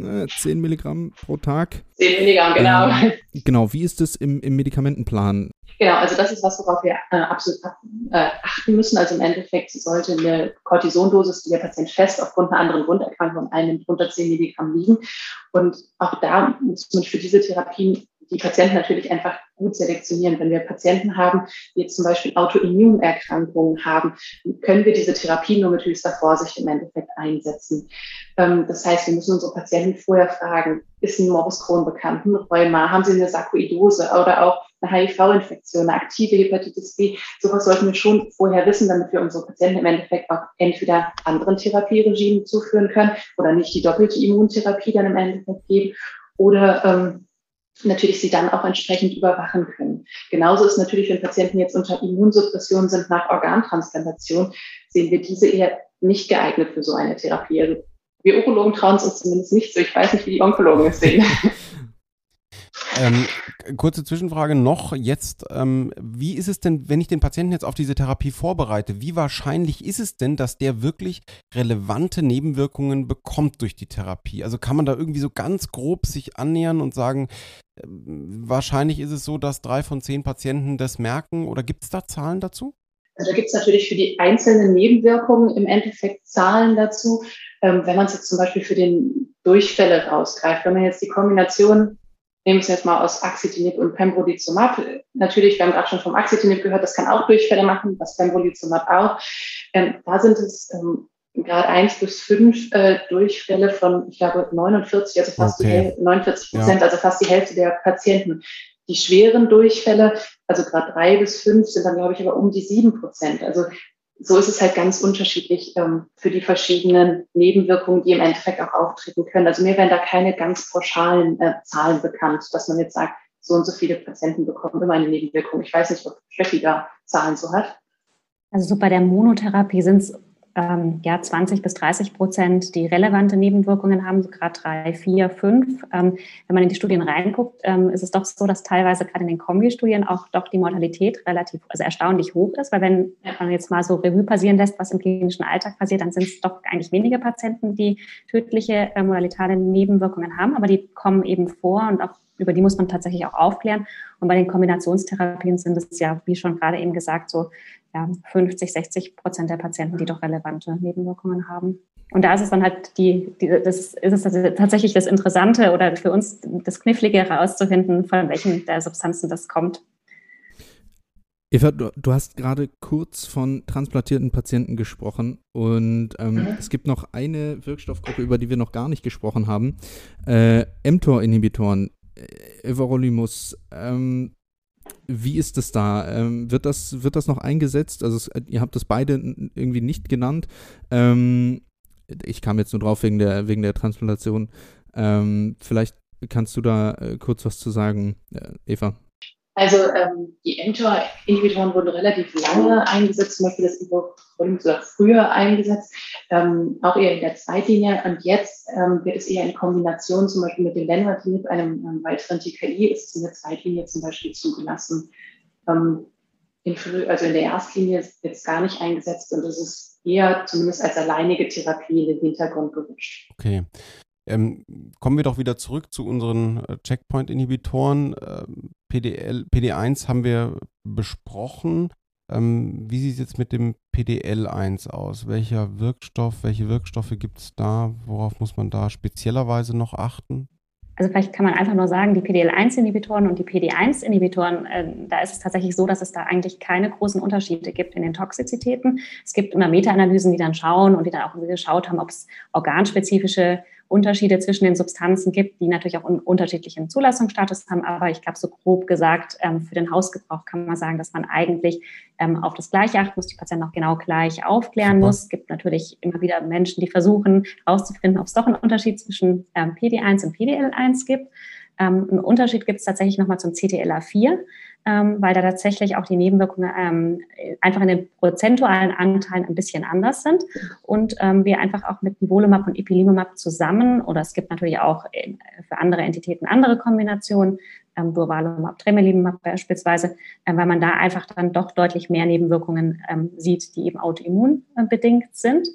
äh, 10 Milligramm pro Tag. 10 Milligramm, genau. Ähm, genau, wie ist das im, im Medikamentenplan? Genau, also das ist was, worauf wir äh, absolut äh, achten müssen. Also im Endeffekt sollte eine Cortisondosis, die der Patient fest aufgrund einer anderen Grunderkrankung einnimmt, unter 10 Milligramm liegen. Und auch da muss man für diese Therapien die Patienten natürlich einfach gut selektionieren. Wenn wir Patienten haben, die jetzt zum Beispiel Autoimmunerkrankungen haben, können wir diese Therapie nur mit höchster Vorsicht im Endeffekt einsetzen. Ähm, das heißt, wir müssen unsere Patienten vorher fragen, ist ein Morbus Crohn bekannt, ein Rheuma, haben sie eine Sarkoidose oder auch eine HIV-Infektion, eine aktive Hepatitis B. Sowas sollten wir schon vorher wissen, damit wir unsere Patienten im Endeffekt auch entweder anderen Therapieregimen zuführen können oder nicht die doppelte Immuntherapie dann im Endeffekt geben oder ähm, natürlich sie dann auch entsprechend überwachen können. Genauso ist natürlich, wenn Patienten jetzt unter Immunsuppression sind nach Organtransplantation, sehen wir diese eher nicht geeignet für so eine Therapie. Also wir Urologen trauen es uns zumindest nicht so. Ich weiß nicht, wie die Onkologen es sehen. Ähm, kurze Zwischenfrage noch jetzt. Ähm, wie ist es denn, wenn ich den Patienten jetzt auf diese Therapie vorbereite, wie wahrscheinlich ist es denn, dass der wirklich relevante Nebenwirkungen bekommt durch die Therapie? Also kann man da irgendwie so ganz grob sich annähern und sagen, äh, wahrscheinlich ist es so, dass drei von zehn Patienten das merken oder gibt es da Zahlen dazu? Also da gibt es natürlich für die einzelnen Nebenwirkungen im Endeffekt Zahlen dazu. Ähm, wenn man es jetzt zum Beispiel für den Durchfälle rausgreift, wenn man jetzt die Kombination nehmen wir es jetzt mal aus Axitinib und Pembrolizumab. Natürlich, wir haben gerade schon vom Axitinib gehört, das kann auch Durchfälle machen, das Pembrolizumab auch. Ähm, da sind es ähm, gerade eins bis fünf äh, Durchfälle von, ich glaube, 49, also fast okay. die 49 Prozent, ja. also fast die Hälfte der Patienten. Die schweren Durchfälle, also gerade drei bis fünf, sind dann, glaube ich, aber um die sieben Prozent. Also so ist es halt ganz unterschiedlich ähm, für die verschiedenen Nebenwirkungen, die im Endeffekt auch auftreten können. Also mir werden da keine ganz pauschalen äh, Zahlen bekannt, dass man jetzt sagt, so und so viele Patienten bekommen immer eine Nebenwirkung. Ich weiß nicht, ob Steffi da Zahlen so hat. Also so bei der Monotherapie sind es ähm, ja, 20 bis 30 Prozent, die relevante Nebenwirkungen haben, so gerade drei, vier, fünf. Ähm, wenn man in die Studien reinguckt, ähm, ist es doch so, dass teilweise gerade in den Kombi-Studien auch doch die Mortalität relativ, also erstaunlich hoch ist, weil wenn man jetzt mal so Revue passieren lässt, was im klinischen Alltag passiert, dann sind es doch eigentlich weniger Patienten, die tödliche äh, mortalitale Nebenwirkungen haben, aber die kommen eben vor und auch über die muss man tatsächlich auch aufklären. Und bei den Kombinationstherapien sind es ja, wie schon gerade eben gesagt, so ja, 50, 60 Prozent der Patienten, die doch relevante Nebenwirkungen haben. Und da ist es dann halt die, die das ist es tatsächlich das Interessante oder für uns das Knifflige herauszufinden, von welchen der Substanzen das kommt. Eva, du, du hast gerade kurz von transplantierten Patienten gesprochen und ähm, mhm. es gibt noch eine Wirkstoffgruppe, über die wir noch gar nicht gesprochen haben. Äh, mTOR-Inhibitoren, äh, Everolimus. Ähm, wie ist es da? Ähm, wird, das, wird das noch eingesetzt? Also es, ihr habt das beide irgendwie nicht genannt. Ähm, ich kam jetzt nur drauf wegen der, wegen der Transplantation. Ähm, vielleicht kannst du da äh, kurz was zu sagen, äh, Eva. Also ähm, die mTOR-Inhibitoren wurden relativ lange eingesetzt, zum Beispiel das Ibuprofen sogar früher eingesetzt, ähm, auch eher in der Zweitlinie. Und jetzt ähm, wird es eher in Kombination zum Beispiel mit dem Lenvatinib, einem, einem weiteren TKI, ist es in der Zweitlinie zum Beispiel zugelassen. Ähm, in, also in der Erstlinie wird es gar nicht eingesetzt und es ist eher zumindest als alleinige Therapie in den Hintergrund gerutscht. Okay. Ähm, kommen wir doch wieder zurück zu unseren äh, Checkpoint-Inhibitoren. Ähm, PDL, PD1 haben wir besprochen. Ähm, wie sieht es jetzt mit dem PDL1 aus? Welcher Wirkstoff, welche Wirkstoffe gibt es da? Worauf muss man da speziellerweise noch achten? Also vielleicht kann man einfach nur sagen, die PDL1-Inhibitoren und die PD1-Inhibitoren, äh, da ist es tatsächlich so, dass es da eigentlich keine großen Unterschiede gibt in den Toxizitäten. Es gibt immer Meta-Analysen, die dann schauen und die dann auch geschaut haben, ob es organspezifische Unterschiede zwischen den Substanzen gibt, die natürlich auch einen unterschiedlichen Zulassungsstatus haben. Aber ich glaube, so grob gesagt, ähm, für den Hausgebrauch kann man sagen, dass man eigentlich ähm, auf das Gleiche achten muss, die Patienten auch genau gleich aufklären muss. Es gibt natürlich immer wieder Menschen, die versuchen herauszufinden, ob es doch einen Unterschied zwischen ähm, PD1 und PDL1 gibt. Einen Unterschied gibt es tatsächlich nochmal zum CTLA4 ähm, weil da tatsächlich auch die Nebenwirkungen ähm, einfach in den prozentualen Anteilen ein bisschen anders sind und ähm, wir einfach auch mit Nivolumab und Ipilimumab zusammen oder es gibt natürlich auch äh, für andere Entitäten andere Kombinationen, ähm, Durvalumab, Tremelimumab beispielsweise, äh, weil man da einfach dann doch deutlich mehr Nebenwirkungen ähm, sieht, die eben autoimmunbedingt sind.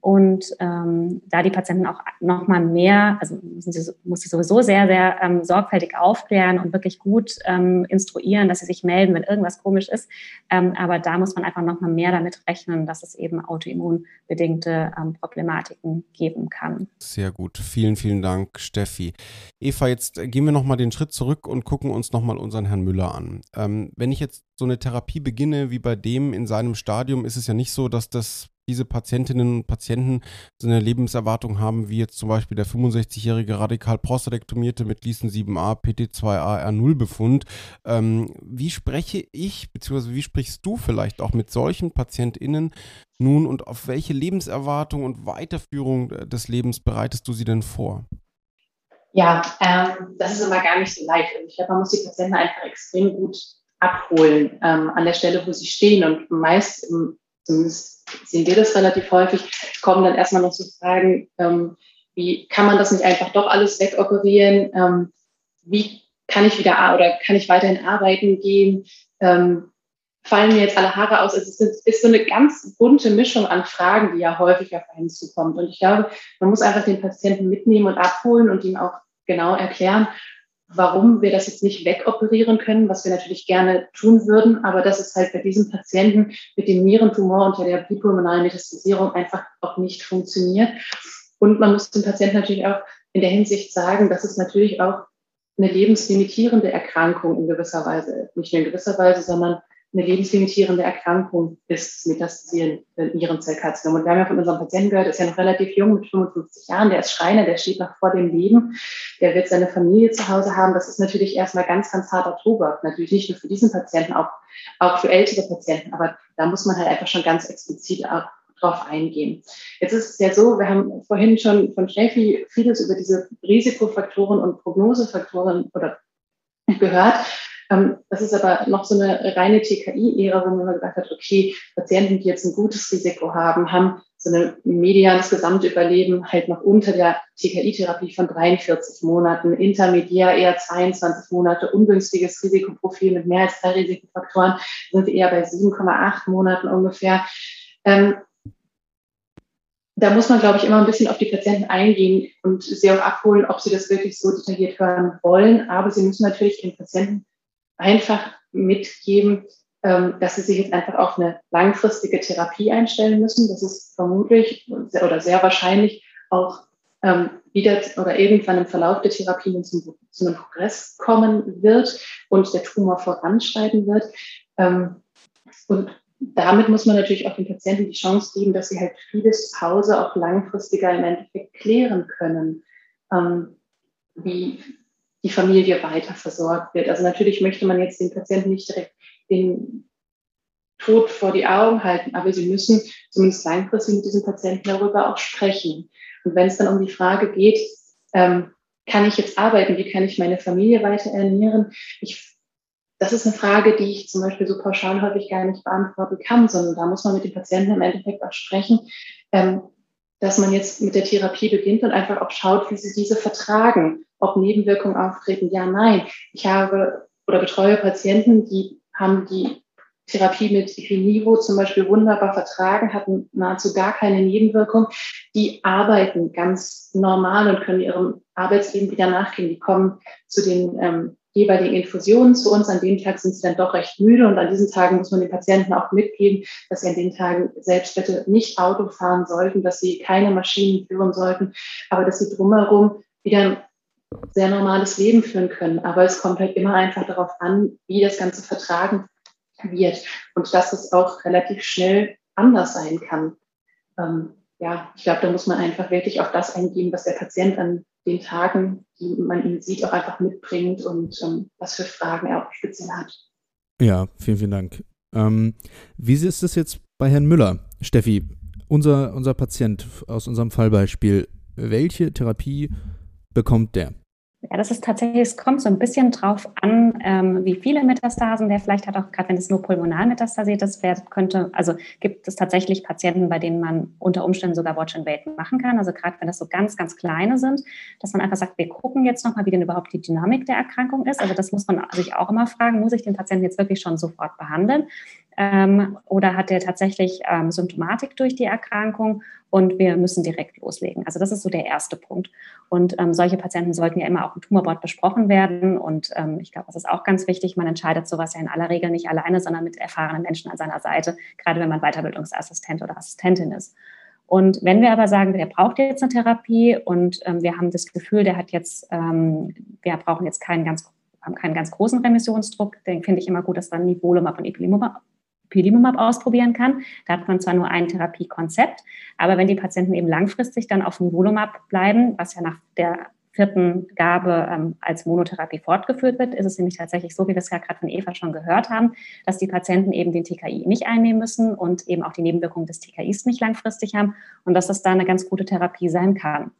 Und ähm, da die Patienten auch noch mal mehr, also sie, muss sie sowieso sehr, sehr ähm, sorgfältig aufklären und wirklich gut ähm, instruieren, dass sie sich melden, wenn irgendwas komisch ist. Ähm, aber da muss man einfach noch mal mehr damit rechnen, dass es eben autoimmunbedingte ähm, Problematiken geben kann. Sehr gut. Vielen, vielen Dank, Steffi. Eva, jetzt gehen wir noch mal den Schritt zurück und gucken uns noch mal unseren Herrn Müller an. Ähm, wenn ich jetzt so eine Therapie beginne wie bei dem in seinem Stadium, ist es ja nicht so, dass das diese Patientinnen und Patienten so eine Lebenserwartung haben, wie jetzt zum Beispiel der 65-jährige radikal prostatektomierte mit Gleason 7a PT2A R0 Befund. Ähm, wie spreche ich, beziehungsweise wie sprichst du vielleicht auch mit solchen PatientInnen nun und auf welche Lebenserwartung und Weiterführung des Lebens bereitest du sie denn vor? Ja, ähm, das ist immer gar nicht so leicht. Ich glaube, man muss die Patienten einfach extrem gut abholen ähm, an der Stelle, wo sie stehen. Und meist, zumindest sehen wir das relativ häufig, kommen dann erstmal noch so Fragen, ähm, wie kann man das nicht einfach doch alles wegoperieren? Ähm, wie kann ich wieder oder kann ich weiterhin arbeiten gehen? Ähm, fallen mir jetzt alle Haare aus? Also es ist, ist, so eine ganz bunte Mischung an Fragen, die ja häufig auf einen zukommt. Und ich glaube, man muss einfach den Patienten mitnehmen und abholen und ihm auch genau erklären, warum wir das jetzt nicht wegoperieren können, was wir natürlich gerne tun würden, aber dass es halt bei diesem Patienten mit dem Nierentumor unter der bipulmonalen Metastasierung einfach auch nicht funktioniert. Und man muss dem Patienten natürlich auch in der Hinsicht sagen, dass es natürlich auch eine lebenslimitierende Erkrankung in gewisser Weise, nicht nur in gewisser Weise, sondern eine lebenslimitierende Erkrankung ist, metastasierende Nierenzellkarzinom. Und wir haben ja von unserem Patienten gehört, ist ja noch relativ jung, mit 55 Jahren, der ist Schreiner, der steht noch vor dem Leben, der wird seine Familie zu Hause haben. Das ist natürlich erstmal ganz, ganz harter Tobak. Natürlich nicht nur für diesen Patienten, auch, auch für ältere Patienten. Aber da muss man halt einfach schon ganz explizit auch drauf eingehen. Jetzt ist es ja so, wir haben vorhin schon von Steffi vieles über diese Risikofaktoren und Prognosefaktoren oder gehört. Ähm, das ist aber noch so eine reine TKI-Ära, wo man gesagt hat, okay, Patienten, die jetzt ein gutes Risiko haben, haben so ein medianes Gesamtüberleben halt noch unter der TKI-Therapie von 43 Monaten, intermediär eher 22 Monate, ungünstiges Risikoprofil mit mehr als drei Risikofaktoren sind wir eher bei 7,8 Monaten ungefähr. Ähm, da muss man, glaube ich, immer ein bisschen auf die Patienten eingehen und sie auch abholen, ob sie das wirklich so detailliert hören wollen. Aber sie müssen natürlich den Patienten einfach mitgeben, ähm, dass sie sich jetzt einfach auf eine langfristige Therapie einstellen müssen. Das ist vermutlich oder sehr wahrscheinlich auch ähm, wieder oder irgendwann im Verlauf der Therapie zu, einem Progress kommen wird und der Tumor voranschreiten wird. Ähm, und damit muss man natürlich auch den Patienten die Chance geben, dass sie halt vieles zu Hause auch langfristiger im Endeffekt klären können, wie die Familie weiter versorgt wird. Also natürlich möchte man jetzt den Patienten nicht direkt den Tod vor die Augen halten, aber sie müssen zumindest langfristig mit diesem Patienten darüber auch sprechen. Und wenn es dann um die Frage geht, ähm, kann ich jetzt arbeiten, wie kann ich meine Familie weiter ernähren? Ich, das ist eine Frage, die ich zum Beispiel so pauschal häufig gar nicht beantworten kann, sondern da muss man mit dem Patienten im Endeffekt auch sprechen, ähm, dass man jetzt mit der Therapie beginnt und einfach auch schaut, wie sie diese vertragen ob Nebenwirkungen auftreten, ja, nein. Ich habe oder betreue Patienten, die haben die Therapie mit Equinivo zum Beispiel wunderbar vertragen, hatten nahezu gar keine Nebenwirkung. Die arbeiten ganz normal und können ihrem Arbeitsleben wieder nachgehen. Die kommen zu den ähm, jeweiligen Infusionen zu uns. An dem Tag sind sie dann doch recht müde und an diesen Tagen muss man den Patienten auch mitgeben, dass sie an den Tagen selbst bitte nicht Auto fahren sollten, dass sie keine Maschinen führen sollten, aber dass sie drumherum wieder sehr normales Leben führen können. Aber es kommt halt immer einfach darauf an, wie das Ganze vertragen wird und dass es auch relativ schnell anders sein kann. Ähm, ja, ich glaube, da muss man einfach wirklich auf das eingehen, was der Patient an den Tagen, die man ihn sieht, auch einfach mitbringt und ähm, was für Fragen er auch speziell hat. Ja, vielen, vielen Dank. Ähm, wie ist es jetzt bei Herrn Müller? Steffi, unser, unser Patient aus unserem Fallbeispiel, welche Therapie bekommt der? Ja, das ist tatsächlich, es kommt so ein bisschen drauf an, ähm, wie viele Metastasen der vielleicht hat, auch gerade wenn es nur pulmonal metastasiert ist, wer könnte, also gibt es tatsächlich Patienten, bei denen man unter Umständen sogar Watch and Wait machen kann. Also gerade wenn das so ganz, ganz kleine sind, dass man einfach sagt, wir gucken jetzt nochmal, wie denn überhaupt die Dynamik der Erkrankung ist. Also das muss man sich auch immer fragen, muss ich den Patienten jetzt wirklich schon sofort behandeln? ähm, oder hat der tatsächlich ähm, Symptomatik durch die Erkrankung und wir müssen direkt loslegen. Also das ist so der erste Punkt. Und ähm, solche Patienten sollten ja immer auch im Tumorboard besprochen werden. Und ähm, ich glaube, das ist auch ganz wichtig. Man entscheidet sowas ja in aller Regel nicht alleine, sondern mit erfahrenen Menschen an seiner Seite, gerade wenn man Weiterbildungsassistent oder Assistentin ist. Und wenn wir aber sagen, der braucht jetzt eine Therapie und ähm, wir haben das Gefühl, der hat jetzt, ähm, wir brauchen jetzt keinen ganz, haben keinen ganz großen Remissionsdruck, dann finde ich immer gut, dass dann Nivolumab und Ipilimumab Pilimumab ausprobieren kann. Da hat man zwar nur ein Therapiekonzept, aber wenn die Patienten eben langfristig dann auf Nivolumab bleiben, was ja nach der vierten Gabe ähm, als Monotherapie fortgeführt wird, ist es nämlich tatsächlich so, wie wir es ja gerade von Eva schon gehört haben, dass die Patienten eben den TKI nicht einnehmen müssen und eben auch die Nebenwirkungen des TKIs nicht langfristig haben und dass das da eine ganz gute Therapie sein kann.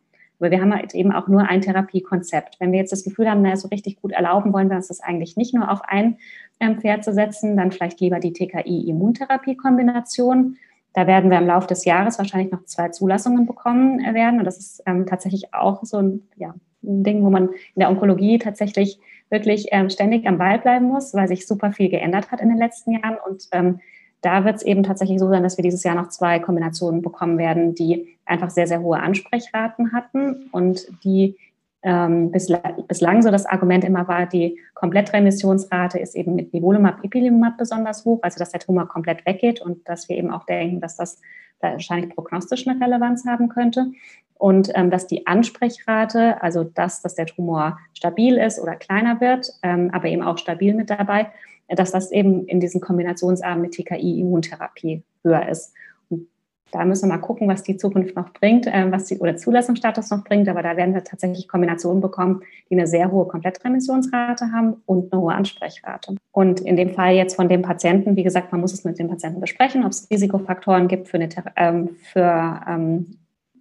Aber wir haben halt eben auch nur ein Therapiekonzept. Wenn wir jetzt das Gefühl haben, na, so richtig gut erlauben wollen wir uns das eigentlich nicht nur auf ein ähm, Pferd zu setzen, dann vielleicht lieber die TKI-Immuntherapie-Kombination. Da werden wir im Laufe des Jahres wahrscheinlich noch zwei Zulassungen bekommen äh, werden. Und das ist ähm, tatsächlich auch so ein, ja, ein Ding, wo man in der Onkologie tatsächlich wirklich ähm, ständig am Ball bleiben muss, weil sich super viel geändert hat in den letzten Jahren. Und ähm, da wird es eben tatsächlich so sein, dass wir dieses Jahr noch zwei Kombinationen bekommen werden, die einfach sehr, sehr hohe Ansprechraten hatten und die ähm, bislang so das Argument immer war, die Komplettremissionsrate ist eben mit Nivolumab, Ipilimumab besonders hoch, also dass der Tumor komplett weggeht und dass wir eben auch denken, dass das da wahrscheinlich prognostisch eine Relevanz haben könnte. Und ähm, dass die Ansprechrate, also das, dass der Tumor stabil ist oder kleiner wird, ähm, aber eben auch stabil mit dabei, dass das eben in diesen Kombinationsarmen mit TKI-Immuntherapie höher ist. Und da müssen wir mal gucken, was die Zukunft noch bringt, äh, was die oder Zulassungsstatus noch bringt. Aber da werden wir tatsächlich Kombinationen bekommen, die eine sehr hohe Komplettremissionsrate haben und eine hohe Ansprechrate. Und in dem Fall jetzt von dem Patienten, wie gesagt, man muss es mit dem Patienten besprechen, ob es Risikofaktoren gibt für, eine, ähm, für, ähm,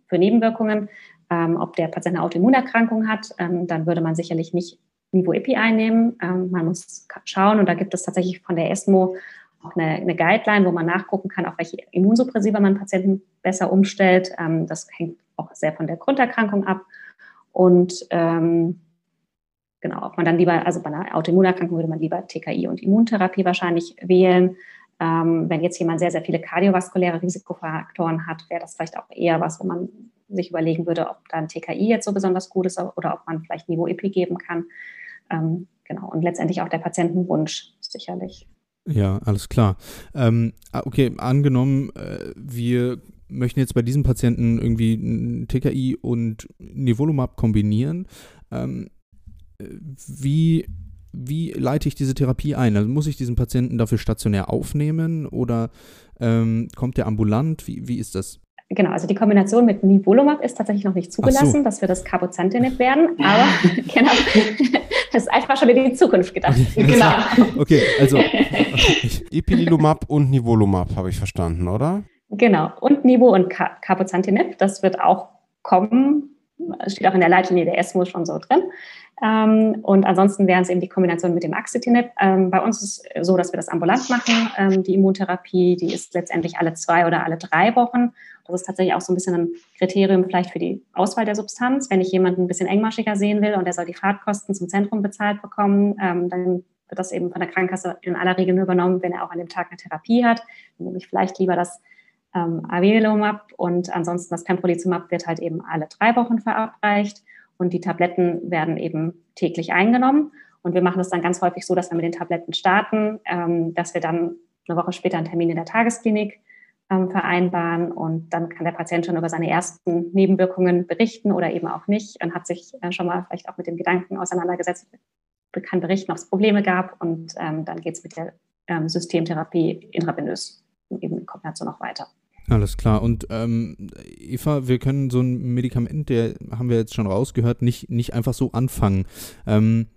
für Nebenwirkungen. Ähm, ob der Patient eine Autoimmunerkrankung hat, ähm, dann würde man sicherlich nicht Niveau-EPI einnehmen. Ähm, man muss schauen, und da gibt es tatsächlich von der ESMO auch eine, eine, Guideline, wo man nachgucken kann, auf welche Immunsuppressiva man Patienten besser umstellt. Ähm, das hängt auch sehr von der Grunderkrankung ab. Und ähm, genau, ob man dann lieber, also bei einer Autoimmunerkrankung würde man lieber TKI und Immuntherapie wahrscheinlich wählen. Ähm, wenn jetzt jemand sehr, sehr viele kardiovaskuläre Risikofaktoren hat, wäre das vielleicht auch eher was, wo man sich überlegen würde, ob da ein TKI jetzt so besonders gut ist oder ob man vielleicht Niveau-EP geben kann. Ähm, genau, und letztendlich auch der Patientenwunsch sicherlich. Ja, alles klar. Ähm, ah, okay, angenommen, äh, wir möchten jetzt bei diesem Patienten irgendwie TKI und Nivolumab kombinieren. Ähm, wie, wie leite ich diese Therapie ein? Also muss ich diesen Patienten dafür stationär aufnehmen oder ähm, kommt der ambulant? Wie, wie ist das? Genau, also die Kombination mit Nivolumab ist tatsächlich noch nicht zugelassen, so. dass wir das Cabozantinib werden, aber genau, das ist einfach schon in die Zukunft gedacht. Okay, genau. Okay, also Epililumab und Nivolumab habe ich verstanden, oder? Genau, und Nivo und Cabozantinib, das wird auch kommen, steht auch in der Leitlinie der ESMO schon so drin. Ähm, und ansonsten wären es eben die Kombination mit dem Axitinib. Ähm, bei uns ist es so, dass wir das ambulant machen. Ähm, die Immuntherapie, die ist letztendlich alle zwei oder alle drei Wochen. Das ist tatsächlich auch so ein bisschen ein Kriterium vielleicht für die Auswahl der Substanz. Wenn ich jemanden ein bisschen engmaschiger sehen will und der soll die Fahrtkosten zum Zentrum bezahlt bekommen, ähm, dann wird das eben von der Krankenkasse in aller Regel nur übernommen, wenn er auch an dem Tag eine Therapie hat. Dann nehme ich vielleicht lieber das ähm, Avelumab und ansonsten das Pembrolizumab wird halt eben alle drei Wochen verabreicht und die Tabletten werden eben täglich eingenommen. Und wir machen das dann ganz häufig so, dass wir mit den Tabletten starten, ähm, dass wir dann eine Woche später einen Termin in der Tagesklinik ähm, vereinbaren und dann kann der Patient schon über seine ersten Nebenwirkungen berichten oder eben auch nicht und hat sich äh, schon mal vielleicht auch mit dem Gedanken auseinandergesetzt, kann berichten, ob es Probleme gab und ähm, dann geht es mit der ähm, Systemtherapie intravenös eben in Kombination noch weiter. Alles klar. Und ähm, Eva, wir können so ein Medikament, der haben wir jetzt schon rausgehört, nicht, nicht einfach so anfangen. Ähm,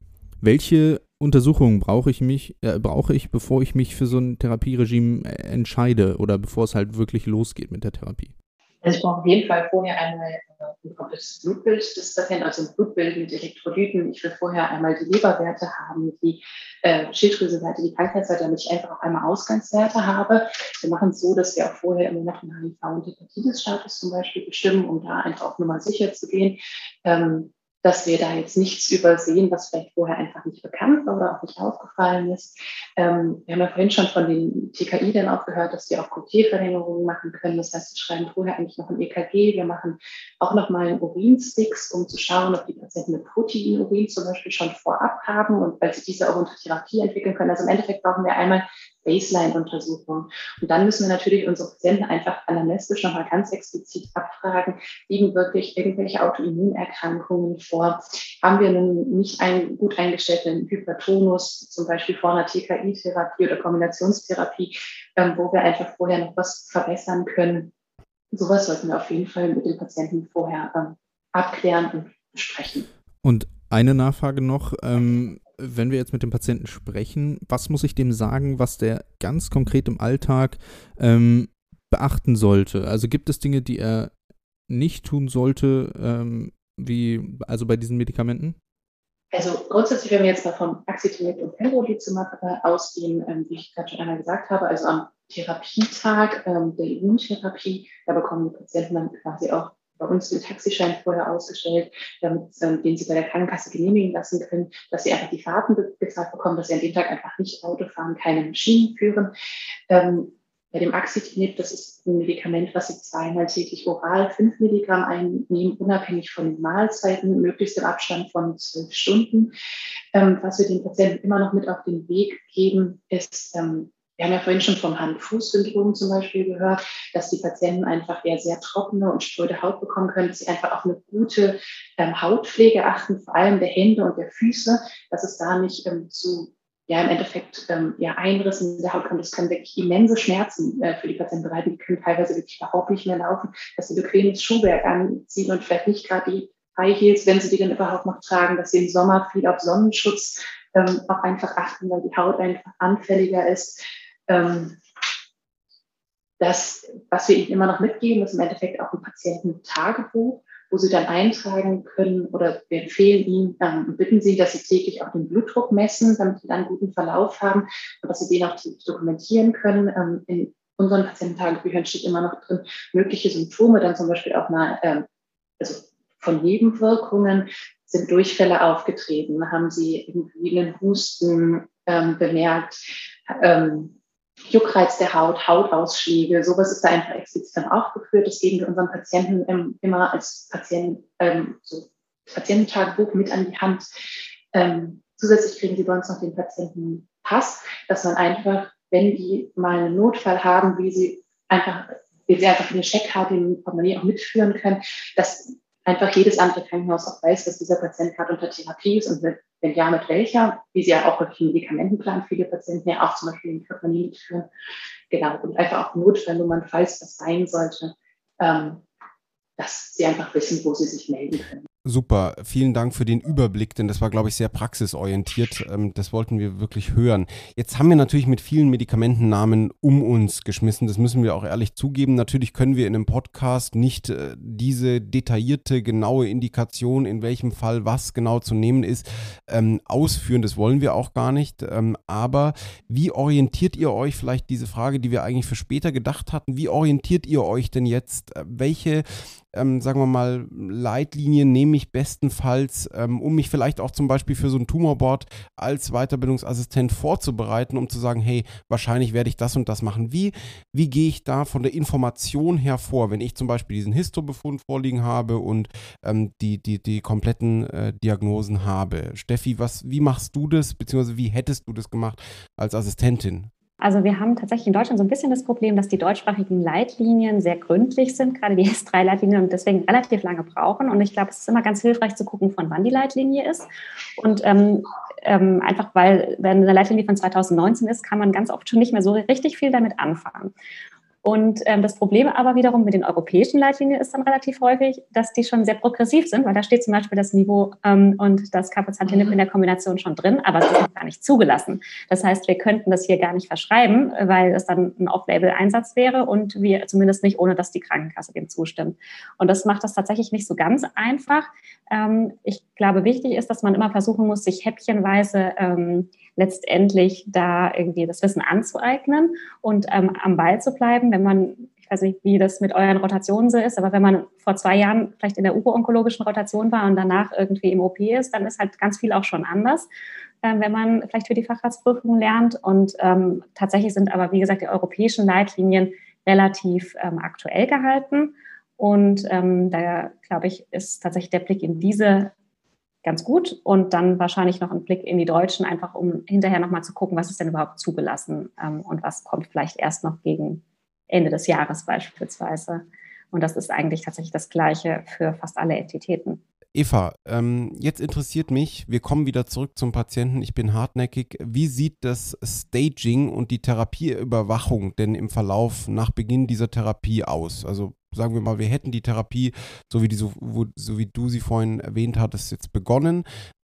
welche Untersuchungen brauche ich mich, äh, brauche ich, bevor ich mich für so ein Therapieregime entscheide oder bevor es halt wirklich losgeht mit der Therapie? Also ich brauche auf jeden Fall vorher einmal äh, ein komplettes Blutbild des Patienten, also ein Blutbild mit Elektrolyten. Ich will vorher einmal die Leberwerte haben, die äh, Schilddrüsenseite, die Krankheitsseite, damit ich einfach auch einmal Ausgangswerte habe. Wir machen es so, dass wir auch vorher immer noch einen HIV- und Hepatitis-Status zum Beispiel bestimmen, um da einfach auf Nummer sicher zu gehen. Ähm, dass wir da jetzt nichts übersehen, was vielleicht vorher einfach nicht bekannt war oder auch nicht aufgefallen ist. Ähm, wir haben ja vorhin schon von den TKI dann auch gehört, dass die auch QT-Verlängerungen machen können. Das heißt, wir schreiben vorher eigentlich noch ein EKG. Wir machen auch noch mal einen Urinsticks, um zu schauen, ob die Patienten mit Proteinurin zum Beispiel schon vorab haben und weil sie diese auch unter Therapie entwickeln können. Also im Endeffekt brauchen wir einmal Baseline-Untersuchung. Und dann müssen wir natürlich unsere Patienten einfach anamnestisch nochmal ganz explizit abfragen, liegen wirklich irgendwelche Autoimmunerkrankungen vor? Haben wir einen nicht ein, gut eingestellten Hypertonus, zum Beispiel vor einer TKI-Therapie oder Kombinationstherapie, ähm, wo wir einfach vorher noch was verbessern können? Sowas sollten wir auf jeden Fall mit den Patienten vorher ähm, abklären und besprechen. Und eine Nachfrage noch. Ähm, wenn wir jetzt mit dem Patienten sprechen, was muss ich dem sagen, was der ganz konkret im Alltag ähm, beachten sollte? Also gibt es Dinge, die er nicht tun sollte, ähm, wie also bei diesen Medikamenten? Also grundsätzlich, wenn wir jetzt mal vom Axitinib und Pembrolizumab ausgehen, ähm, wie ich gerade schon einmal gesagt habe, also am Therapietag ähm, der Immuntherapie, da bekommen die Patienten dann quasi auch bei uns den Taxischein vorher ausgestellt, damit, ähm, den sie bei der Krankenkasse genehmigen lassen können, dass sie einfach die Fahrten bezahlt bekommen, dass sie an dem Tag einfach nicht Auto fahren, keine Maschinen führen. Ähm, bei dem Axitinib, das ist ein Medikament, was Sie zweimal täglich oral fünf Milligramm einnehmen, unabhängig von den Mahlzeiten, möglichst im Abstand von zwölf Stunden. Ähm, was wir den Patienten immer noch mit auf den Weg geben, ist ähm, wir haben ja vorhin schon vom Hand-Fuß-Syndrom zum Beispiel gehört, dass die Patienten einfach eher sehr trockene und spröde Haut bekommen können, dass sie einfach auf eine gute ähm, Hautpflege achten, vor allem der Hände und der Füße, dass es da nicht ähm, zu ja im Endeffekt ähm, ja, Einrissen in der Haut kommt. Das können wirklich immense Schmerzen äh, für die Patienten bereiten. Die können teilweise wirklich überhaupt nicht mehr laufen, dass sie bequemes Schuhwerk anziehen und vielleicht nicht gerade die High Heels, wenn sie die dann überhaupt noch tragen, dass sie im Sommer viel auf Sonnenschutz ähm, auch einfach achten, weil die Haut einfach anfälliger ist. Ähm, das, was wir ihnen immer noch mitgeben, ist im Endeffekt auch ein Patiententagebuch, wo sie dann eintragen können oder wir empfehlen ihnen, ähm, bitten sie, dass sie täglich auch den Blutdruck messen, damit sie dann einen guten Verlauf haben und dass sie den auch dokumentieren können. Ähm, in unseren Patiententagebüchern steht immer noch drin, mögliche Symptome, dann zum Beispiel auch mal, ähm, also von Nebenwirkungen, sind Durchfälle aufgetreten, haben sie irgendwie einen Husten ähm, bemerkt, ähm, Juckreiz der Haut, Hautausschläge, sowas ist da einfach explizit dann aufgeführt. Das geben wir unseren Patienten ähm, immer als Patient, ähm, so Patiententagebuch mit an die Hand. Ähm, zusätzlich kriegen sie bei uns noch den Patientenpass, dass man einfach, wenn die mal einen Notfall haben, wie sie einfach, wie sie einfach eine Checkkarte im Portemonnaie auch mitführen können, dass einfach jedes andere Krankenhaus auch weiß, dass dieser Patient gerade unter Therapie ist und wenn ja, mit welcher, wie sie ja auch wirklich im Medikamentenplan viele Patienten ja auch zum Beispiel in Kryptonie mitführen. Genau, und einfach auch Notfallnummern, falls das sein sollte, ähm, dass sie einfach wissen, wo sie sich melden können. Super, vielen Dank für den Überblick, denn das war, glaube ich, sehr praxisorientiert. Ähm, das wollten wir wirklich hören. Jetzt haben wir natürlich mit vielen Medikamentennamen um uns geschmissen. Das müssen wir auch ehrlich zugeben. Natürlich können wir in einem Podcast nicht äh, diese detaillierte, genaue Indikation, in welchem Fall was genau zu nehmen ist, ähm, ausführen. Das wollen wir auch gar nicht. Ähm, aber wie orientiert ihr euch, vielleicht diese Frage, die wir eigentlich für später gedacht hatten, wie orientiert ihr euch denn jetzt? Äh, welche ähm, sagen wir mal, Leitlinien nehme ich bestenfalls, ähm, um mich vielleicht auch zum Beispiel für so ein Tumorboard als Weiterbildungsassistent vorzubereiten, um zu sagen, hey, wahrscheinlich werde ich das und das machen. Wie, wie gehe ich da von der Information her vor, wenn ich zum Beispiel diesen Histobefund vorliegen habe und ähm, die, die, die kompletten äh, Diagnosen habe? Steffi, was, wie machst du das, beziehungsweise wie hättest du das gemacht als Assistentin? Also wir haben tatsächlich in Deutschland so ein bisschen das Problem, dass die deutschsprachigen Leitlinien sehr gründlich sind, gerade die S3-Leitlinien und deswegen relativ lange brauchen. Und ich glaube, es ist immer ganz hilfreich zu gucken, von wann die Leitlinie ist. Und ähm, ähm, einfach weil, wenn eine Leitlinie von 2019 ist, kann man ganz oft schon nicht mehr so richtig viel damit anfangen. Und ähm, das Problem aber wiederum mit den europäischen Leitlinien ist dann relativ häufig, dass die schon sehr progressiv sind, weil da steht zum Beispiel das Niveau ähm, und das Kapazitinib in der Kombination schon drin, aber es ist noch gar nicht zugelassen. Das heißt, wir könnten das hier gar nicht verschreiben, weil es dann ein Off-Label-Einsatz wäre und wir zumindest nicht, ohne dass die Krankenkasse dem zustimmt. Und das macht das tatsächlich nicht so ganz einfach. Ähm, ich glaube, wichtig ist, dass man immer versuchen muss, sich häppchenweise ähm, letztendlich da irgendwie das Wissen anzueignen und ähm, am Ball zu bleiben, wenn man, ich weiß nicht, wie das mit euren Rotationen so ist, aber wenn man vor zwei Jahren vielleicht in der uro-onkologischen Rotation war und danach irgendwie im OP ist, dann ist halt ganz viel auch schon anders, äh, wenn man vielleicht für die Facharztprüfung lernt. Und ähm, tatsächlich sind aber, wie gesagt, die europäischen Leitlinien relativ ähm, aktuell gehalten. Und ähm, da, glaube ich, ist tatsächlich der Blick in diese ganz gut und dann wahrscheinlich noch ein Blick in die Deutschen, einfach um hinterher nochmal zu gucken, was ist denn überhaupt zugelassen ähm, und was kommt vielleicht erst noch gegen Ende des Jahres beispielsweise. Und das ist eigentlich tatsächlich das Gleiche für fast alle Entitäten. Eva, ähm, jetzt interessiert mich, wir kommen wieder zurück zum Patienten, ich bin hartnäckig. Wie sieht das Staging und die Therapieüberwachung denn im Verlauf nach Beginn dieser Therapie aus? Also sagen wir mal, wir hätten die Therapie, so wie, die, so, wo, so wie du sie vorhin erwähnt hattest, jetzt begonnen.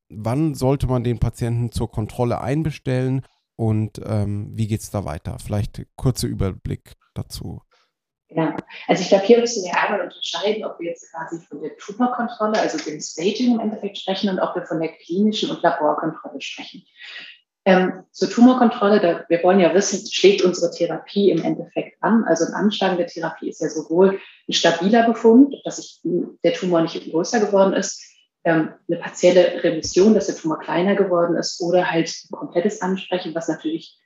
Wann sollte man den Patienten zur Kontrolle einbestellen und ähm, wie geht es da weiter? Vielleicht kurzer Überblick dazu. Genau. Also ich glaube, hier müssen wir einmal unterscheiden, ob wir jetzt quasi von der Tumorkontrolle, also dem Staging im Endeffekt sprechen und ob wir von der klinischen und Laborkontrolle sprechen. Ähm, zur Tumorkontrolle, da, wir wollen ja wissen, schlägt unsere Therapie im Endeffekt an. Also ein Anschlagen der Therapie ist ja sowohl ein stabiler Befund, dass ich, der Tumor nicht größer geworden ist, ähm, eine partielle Remission, dass der Tumor kleiner geworden ist oder halt ein komplettes Ansprechen, was natürlich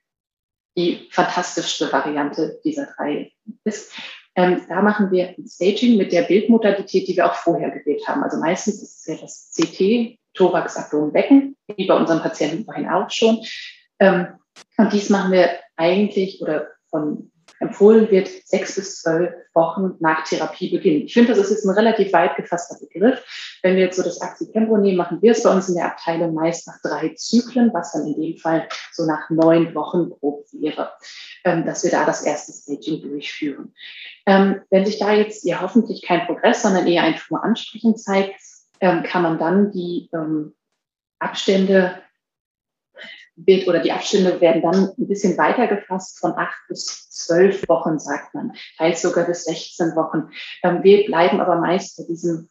die fantastischste Variante dieser drei ist. Ähm, da machen wir ein Staging mit der Bildmodalität, die wir auch vorher gewählt haben. Also meistens ist es ja das CT, Thorax, Becken, wie bei unseren Patienten vorhin auch schon. Ähm, Und dies machen wir eigentlich oder von empfohlen wird, sechs bis zwölf Wochen nach Therapiebeginn. Ich finde, das ist jetzt ein relativ weit gefasster Begriff. Wenn wir jetzt so das Aktitempo nehmen, machen wir es bei uns in der Abteilung meist nach drei Zyklen, was dann in dem Fall so nach neun Wochen grob wäre, ähm, dass wir da das erste Staging durchführen. Ähm, wenn sich da jetzt ja hoffentlich kein Progress, sondern eher ein Tumoransprechen zeigt, ähm, kann man dann die Abstände wird oder die Abstände werden dann ein bisschen weiter gefasst von acht bis zwölf Wochen, sagt man, teils sogar bis 16 Wochen. Ähm, wir bleiben aber meist bei diesem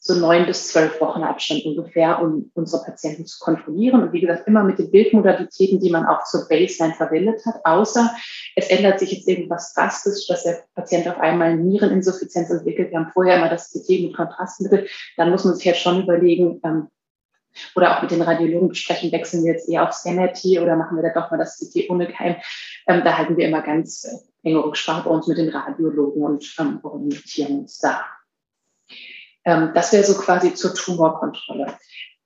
so neun bis zwölf Wochen Abstand ungefähr, um unsere Patienten zu kontrollieren. Und wie gesagt, immer mit den Bildmodalitäten, die man auch zur Baseline verwendet hat, außer es ändert sich jetzt irgendwas drastisch, dass der Patient auf einmal Niereninsuffizienz entwickelt. Wir haben vorher immer das CT mit Kontrastmittel. Dann muss man sich jetzt schon überlegen, ähm, oder auch mit den Radiologen besprechen, wechseln wir jetzt eher auf Scan-RT oder machen wir da doch mal das CT ohne Keim. Ähm, da halten wir immer ganz äh, enge Rücksprache bei uns mit den Radiologen und ähm, orientieren uns da. Ähm, das wäre so quasi zur Tumorkontrolle.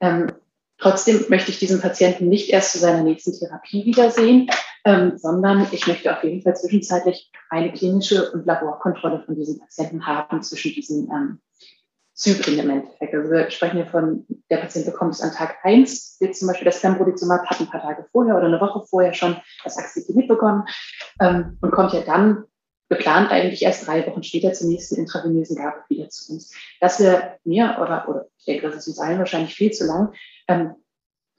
Ähm, trotzdem möchte ich diesen Patienten nicht erst zu seiner nächsten Therapie wiedersehen, ähm, sondern ich möchte auf jeden Fall zwischenzeitlich eine klinische und Laborkontrolle von diesen Patienten haben zwischen diesen ähm, Zyklen im Endeffekt. Also wir sprechen hier von, der Patient bekommt es an Tag 1, wird zum Beispiel das Pembrolizumab, hat ein paar Tage vorher oder eine Woche vorher schon das Axitinib bekommen ähm, und kommt ja dann geplant eigentlich erst drei Wochen später zur nächsten intravenösen Gabe wieder zu uns. Das wäre mir oder, oder ich denke, das ist uns allen wahrscheinlich viel zu lang, ähm,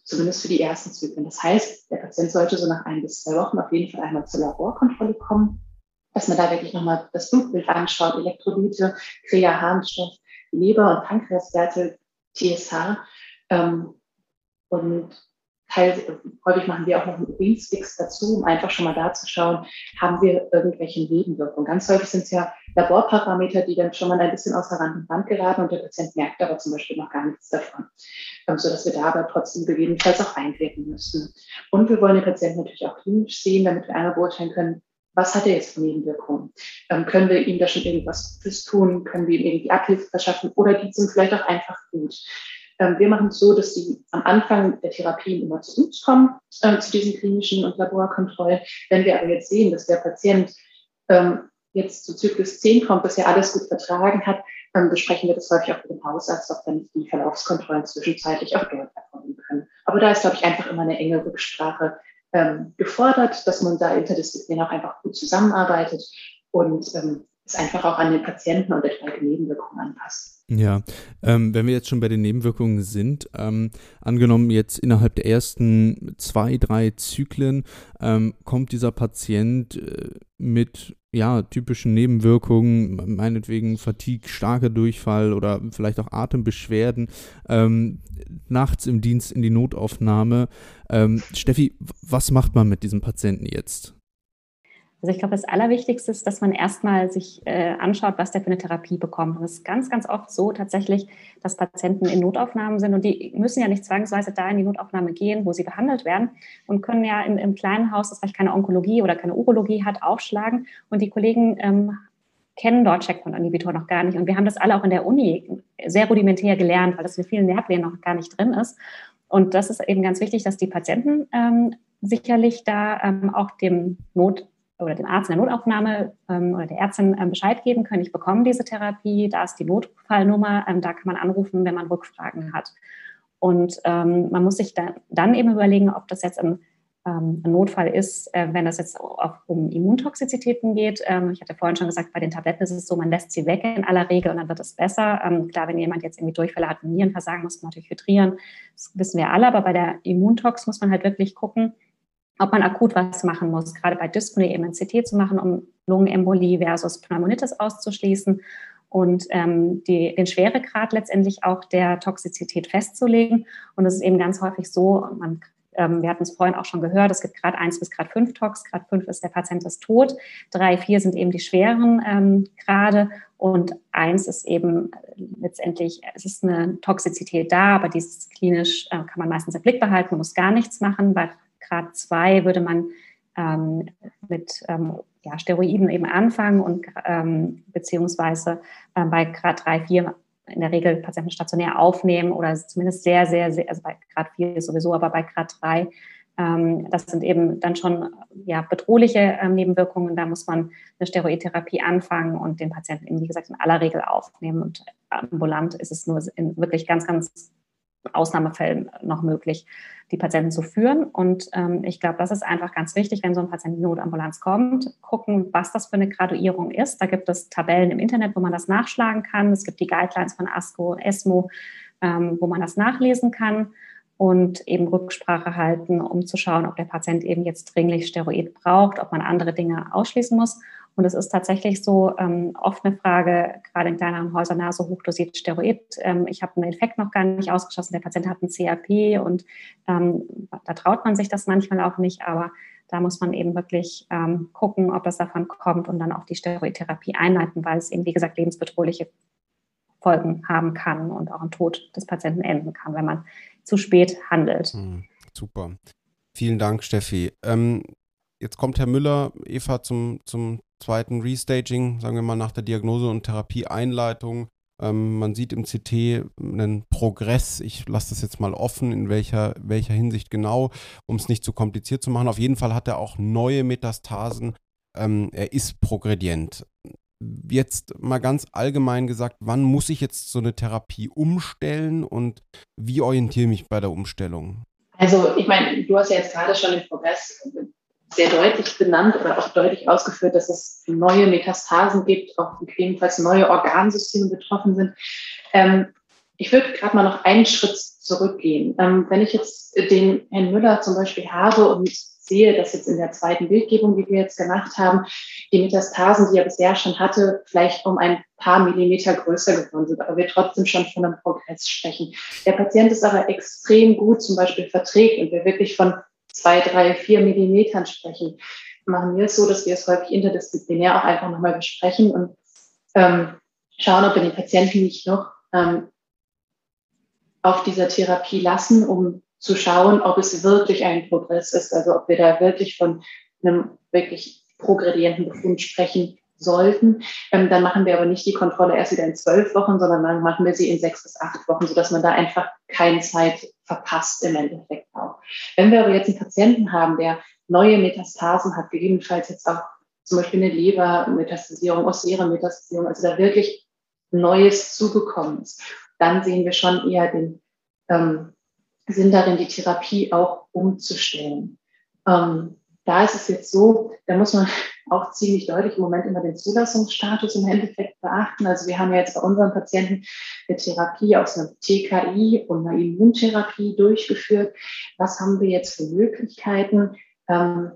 zumindest für die ersten Zyklen. Das heißt, der Patient sollte so nach ein bis zwei Wochen auf jeden Fall einmal zur Laborkontrolle kommen, dass man da wirklich nochmal das Blutbild anschaut, Elektrolyte, Krea, Harnstoff, Leber- und Pankreaswerte, TSH. Ähm, und teil, häufig machen wir auch noch einen Urinsticks dazu, um einfach schon mal da zu schauen, haben wir irgendwelche Nebenwirkungen. Ganz häufig sind es ja Laborparameter, die dann schon mal ein bisschen außer Rand und Band geraten und der Patient merkt aber zum Beispiel noch gar nichts davon, ähm, sodass wir da aber trotzdem gegebenenfalls auch einwirken müssen. Und wir wollen den Patienten natürlich auch klinisch sehen, damit wir einmal beurteilen können, was hat er jetzt für Nebenwirkungen? Ähm, können wir ihm da schon irgendwas Gutes tun? Können wir ihm irgendwie Abhilfe verschaffen? Oder es ihm vielleicht auch einfach gut? Ähm, wir machen es so, dass sie am Anfang der Therapien immer zu uns kommen, äh, zu diesen klinischen und Laborkontrollen. Wenn wir aber jetzt sehen, dass der Patient ähm, jetzt zu Zyklus 10 kommt, dass er alles gut vertragen hat, dann besprechen wir das häufig auch mit dem Hausarzt, ob dann die Verlaufskontrollen zwischenzeitlich auch dort erfolgen können. Aber da ist, glaube ich, einfach immer eine enge Rücksprache ähm, gefordert, dass man da interdisziplinär auch einfach gut zusammenarbeitet und ähm, es einfach auch an den Patienten und etwaige Nebenwirkungen anpasst. Ja, ähm, wenn wir jetzt schon bei den Nebenwirkungen sind, ähm, angenommen jetzt innerhalb der ersten zwei, drei Zyklen ähm, kommt dieser Patient äh, mit ja, typischen Nebenwirkungen, meinetwegen Fatigue, starker Durchfall oder vielleicht auch Atembeschwerden, ähm, nachts im Dienst in die Notaufnahme. Ähm, Steffi, was macht man mit diesem Patienten jetzt? Also ich glaube, das Allerwichtigste ist, dass man erstmal sich äh, anschaut, was der für eine Therapie bekommt. Und es ist ganz, ganz oft so tatsächlich, dass Patienten in Notaufnahmen sind und die müssen ja nicht zwangsweise da in die Notaufnahme gehen, wo sie behandelt werden und können ja in, im kleinen Haus, das vielleicht keine Onkologie oder keine Urologie hat, aufschlagen. Und die Kollegen ähm, kennen dort Checkpoint-Inhibitor noch gar nicht. Und wir haben das alle auch in der Uni sehr rudimentär gelernt, weil das in vielen Lehrplänen noch gar nicht drin ist. Und das ist eben ganz wichtig, dass die Patienten ähm, sicherlich da ähm, auch dem Not oder dem Arzt in der Notaufnahme ähm, oder der Ärztin ähm, Bescheid geben können, ich bekomme diese Therapie, da ist die Notfallnummer, ähm, da kann man anrufen, wenn man Rückfragen hat. Und ähm, man muss sich da, dann eben überlegen, ob das jetzt ein, ähm, ein Notfall ist, äh, wenn es jetzt auch um Immuntoxizitäten geht. Ähm, ich hatte vorhin schon gesagt, bei den Tabletten ist es so, man lässt sie weg in aller Regel und dann wird es besser. klar, wenn jemand jetzt irgendwie Durchfälle hat Nierenversagen, muss man natürlich hydrieren. Das wissen wir alle, aber bei der Immuntox muss man halt wirklich gucken, ob man akut was machen muss, gerade bei Dyspnoe eben ein CT zu machen, um Lungenembolie versus Pneumonitis auszuschließen und ähm, die, den Schweregrad letztendlich auch der Toxizität festzulegen. Und es ist eben ganz häufig so, man, ähm, wir hatten es vorhin auch schon gehört, es gibt Grad 1 bis Grad 5 Tox, Grad 5 ist der Patient ist tot, 3, 4 sind eben die schweren ähm, Grade und 1 ist eben letztendlich, es ist eine Toxizität da, aber dieses klinisch äh, kann man meistens im Blick behalten, man muss gar nichts machen. Bei Grad 2 würde man ähm, mit ähm, ja, Steroiden eben anfangen und ähm, beziehungsweise äh, bei Grad 3, 4 in der Regel Patienten stationär aufnehmen oder zumindest sehr, sehr, sehr, also bei Grad 4 sowieso, aber bei Grad 3 Ähm, das sind eben dann schon ja, bedrohliche ähm, Nebenwirkungen. Da muss man eine Steroidtherapie anfangen und den Patienten, wie gesagt, in aller Regel aufnehmen. Und ambulant ist es nur in wirklich ganz, ganz Ausnahmefällen noch möglich, die Patienten zu führen. Und ähm, ich glaube, das ist einfach ganz wichtig, wenn so ein Patient in die Notambulanz kommt, gucken, was das für eine Graduierung ist. Da gibt es Tabellen im Internet, wo man das nachschlagen kann. Es gibt die Guidelines von ASCO, ESMO, ähm, wo man das nachlesen kann und eben Rücksprache halten, um zu schauen, ob der Patient eben jetzt dringlich Steroid braucht, ob man andere Dinge ausschließen muss. Und es ist tatsächlich so ähm, oft eine Frage, gerade in kleineren Häusern, na, so hochdosiert Steroid. Ähm, ich habe einen Infekt noch gar nicht ausgeschlossen, der Patient hat ein CRP und ähm, da traut man sich das manchmal auch nicht, aber da muss man eben wirklich ähm, gucken, ob das davon kommt und dann auch die Steroidtherapie einleiten, weil es eben, wie gesagt, lebensbedrohliche Folgen haben kann und auch im Tod des Patienten enden kann, wenn man zu spät handelt. Hm, super. Vielen Dank, Steffi. Ähm, jetzt kommt Herr Müller, Eva, zum, zum zweiten Restaging, sagen wir mal nach der Diagnose und Therapieeinleitung. Ähm, man sieht im CT einen Progress. Ich lasse das jetzt mal offen, in welcher, welcher Hinsicht genau, um es nicht zu kompliziert zu machen. Auf jeden Fall hat er auch neue Metastasen. Ähm, er ist progredient. Jetzt mal ganz allgemein gesagt, wann muss ich jetzt so eine Therapie umstellen und wie orientiere ich mich bei der Umstellung? Also ich meine, du hast ja jetzt gerade schon den Progress sehr deutlich benannt oder auch deutlich ausgeführt, dass es neue Metastasen gibt, auch gegebenenfalls neue Organsysteme betroffen sind. Ähm, ich würde gerade mal noch einen Schritt zurückgehen. Ähm, wenn ich jetzt den Herrn Müller zum Beispiel habe und sehe, dass jetzt in der zweiten Bildgebung, die wir jetzt gemacht haben, die Metastasen, die er bisher schon hatte, vielleicht um ein paar Millimeter größer geworden sind, aber wir trotzdem schon von einem Progress sprechen. Der Patient ist aber extrem gut zum Beispiel verträgt und wir wirklich von zwei, drei, vier Millimetern sprechen, machen wir es so, dass wir es häufig interdisziplinär auch einfach nochmal besprechen und ähm, schauen, ob wir den Patienten nicht noch ähm, auf dieser Therapie lassen, um zu schauen, ob es wirklich ein Progress ist, also ob wir da wirklich von einem wirklich progredienten Befund sprechen sollten. Ähm, dann machen wir aber nicht die Kontrolle erst wieder in zwölf Wochen, sondern dann machen wir sie in sechs bis acht Wochen, sodass man da einfach keine Zeit verpasst im Endeffekt auch. Wenn wir aber jetzt einen Patienten haben, der neue Metastasen hat, gegebenenfalls jetzt auch zum Beispiel eine Lebermetastasierung, Osserenmetastasierung, also da wirklich Neues zugekommen ist, dann sehen wir schon eher den ähm, Sinn darin, die Therapie auch umzustellen. Ähm, da ist es jetzt so, da muss man auch ziemlich deutlich im Moment immer den Zulassungsstatus im Endeffekt beachten. Also wir haben ja jetzt bei unseren Patienten eine Therapie aus einer TKI und einer Immuntherapie durchgeführt. Was haben wir jetzt für Möglichkeiten? Ähm,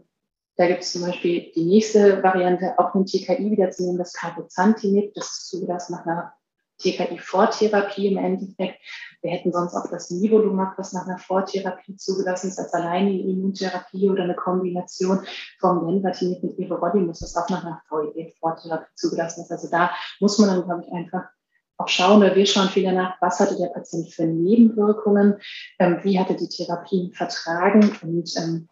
da gibt es zum Beispiel die nächste Variante, auch eine TKI wiederzunehmen, das Carbozantinib. Das ist zugelassen nach einer TKI-Vortherapie im Endeffekt. Wir hätten sonst auch das Nivolumab, was nach einer Vortherapie zugelassen ist, als alleine Immuntherapie oder eine Kombination vom Lenvatinib mit Everolimus, das auch nach einer VED-Vortherapie zugelassen ist. Also da muss man dann, glaube ich, einfach auch schauen, oder wir schauen viel danach, was hatte der Patient für Nebenwirkungen, ähm, wie hatte die Therapien vertragen und ähm,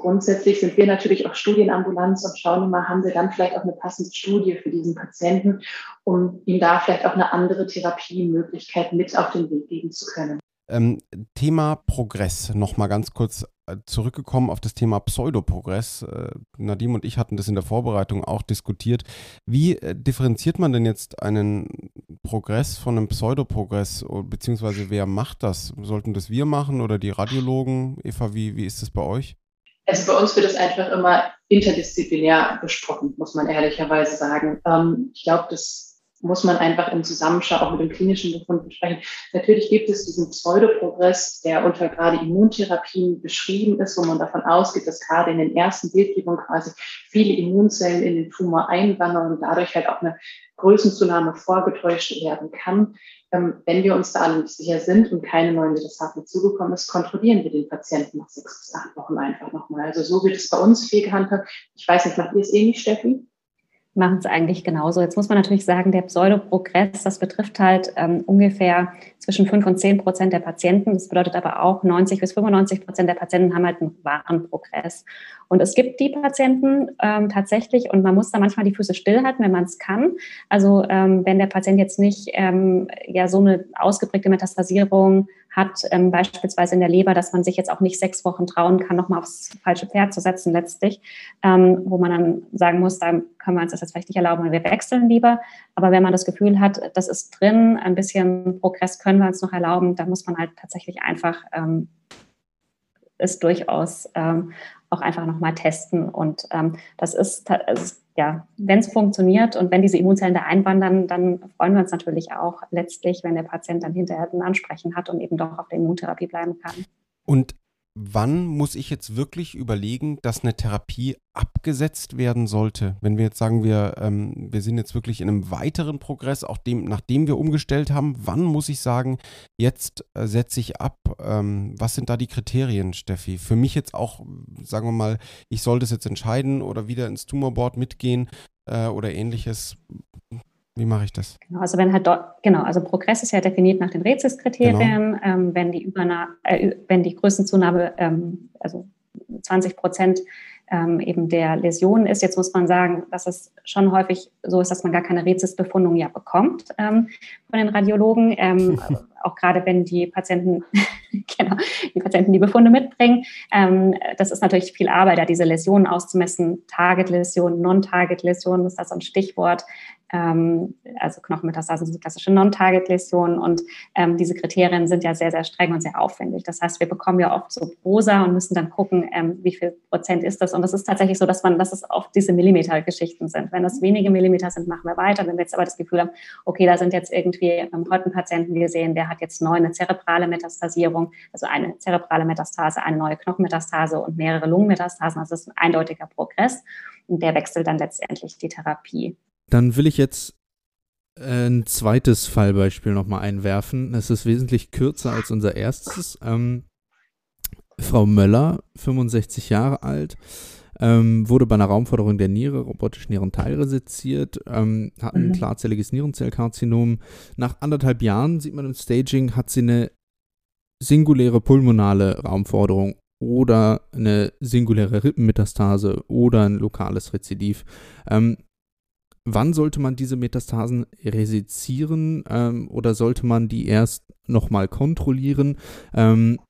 grundsätzlich sind wir natürlich auch Studienambulanz und schauen immer, haben wir dann vielleicht auch eine passende Studie für diesen Patienten, um ihm da vielleicht auch eine andere Therapiemöglichkeit mit auf den Weg geben zu können. Ähm, Thema Progress, nochmal ganz kurz äh, zurückgekommen auf das Thema Pseudoprogress. Äh, Nadim und ich hatten das in der Vorbereitung auch diskutiert. Wie äh, differenziert man denn jetzt einen Progress von einem Pseudoprogress, beziehungsweise wer macht das? Sollten das wir machen oder die Radiologen? Eva, wie, wie ist das bei euch? Also bei uns wird es einfach immer interdisziplinär besprochen, muss man ehrlicherweise sagen. Ähm, ich glaube, das muss man einfach im Zusammenschau auch mit dem klinischen Befund besprechen. Natürlich gibt es diesen Pseudoprogress, der unter gerade Immuntherapien beschrieben ist, wo man davon ausgeht, dass gerade in den ersten Bildgebungen quasi viele Immunzellen in den Tumor einwandern und dadurch halt auch eine Größenzunahme vorgetäuscht werden kann. Ähm, wenn wir uns da alle nicht sicher sind und keine neuen Metastasen zugekommen ist, kontrollieren wir den Patienten nach sechs bis acht Wochen einfach nochmal. Also so wird es bei uns viel gehandhabt. Ich weiß nicht, macht ihr es ähnlich, Steffi? Machen es eigentlich genauso. Jetzt muss man natürlich sagen, der Pseudoprogress, das betrifft halt ähm, ungefähr zwischen 5 und 10 Prozent der Patienten. Das bedeutet aber auch, 90 bis 95 Prozent der Patienten haben halt einen wahren Progress. Und es gibt die Patienten ähm, tatsächlich, und man muss da manchmal die Füße stillhalten, wenn man es kann. Also ähm, wenn der Patient jetzt nicht ähm, ja so eine ausgeprägte Metastasierung hat, ähm, beispielsweise in der Leber, dass man sich jetzt auch nicht sechs Wochen trauen kann, nochmal aufs falsche Pferd zu setzen letztlich, ähm, wo man dann sagen muss, da können wir uns das jetzt vielleicht nicht erlauben wir wechseln lieber. Aber wenn man das Gefühl hat, das ist drin, ein bisschen Progress können wir uns noch erlauben, dann muss man halt tatsächlich einfach ähm, es durchaus ähm, auch einfach nochmal testen. Und ähm, das ist, also, ja, wenn es funktioniert und wenn diese Immunzellen da einwandern, dann freuen wir uns natürlich auch letztlich, wenn der Patient dann hinterher ein Ansprechen hat und eben doch auf der Immuntherapie bleiben kann. Und wann muss ich jetzt wirklich überlegen, dass eine Therapie abgesetzt werden sollte? Wenn wir jetzt sagen, wir, ähm, wir sind jetzt wirklich in einem weiteren Progress, auch dem, nachdem wir umgestellt haben, wann muss ich sagen, jetzt äh, setze ich ab? Ähm, was sind da die Kriterien, Steffi? Für mich jetzt auch, sagen wir mal, ich soll das jetzt entscheiden oder wieder ins Tumorboard mitgehen äh, oder ähnliches. Wie mache ich das? Genau, also wenn halt genau, also Progress ist ja definiert nach den Rezis-Kriterien. Genau. Ähm, wenn die Übernahme, äh, wenn die Größenzunahme, ähm, also 20 Prozent ähm, eben der Läsionen ist. Jetzt muss man sagen, dass es schon häufig so ist, dass man gar keine Rezisbefundung ja bekommt ähm, von den Radiologen. Ähm, auch gerade wenn die Patienten, genau, die Patienten die Befunde mitbringen. Ähm, das ist natürlich viel Arbeit, da diese Läsionen auszumessen. Target-Läsionen, Non-Target-Läsionen ist das so ein Stichwort. Ähm, also Knochenmetastasen sind klassische Non-Target-Läsionen und ähm, diese Kriterien sind ja sehr, sehr streng und sehr aufwendig. Das heißt, wir bekommen ja oft so Prosa und müssen dann gucken, ähm, wie viel Prozent ist das. Und es ist tatsächlich so, dass man, dass es oft diese Millimeter-Geschichten sind. Wenn das wenige Millimeter sind, machen wir weiter. Wenn wir jetzt aber das Gefühl haben, okay, da sind jetzt irgendwie ähm, heute ein Patienten gesehen, der hat jetzt neu eine zerebrale Metastasierung, also eine zerebrale Metastase, eine neue Knochenmetastase und mehrere Lungenmetastasen. Also das ist ein eindeutiger Progress und der wechselt dann letztendlich die Therapie. Dann will ich jetzt äh, ein zweites Fallbeispiel nochmal einwerfen. Es ist wesentlich kürzer als unser erstes. Ähm, Frau Möller, 65 Jahre alt, ähm, wurde bei einer Raumforderung der Niere robotisch Nierenteil resiziert, ähm, hat ein mhm. klarzelliges Nierenzellkarzinom. Nach anderthalb Jahren, sieht man im Staging, hat sie eine singuläre pulmonale Raumforderung oder eine singuläre Rippenmetastase oder ein lokales Rezidiv. Ähm, Wann sollte man diese Metastasen resizieren ähm, oder sollte man die erst nochmal kontrollieren? Ähm,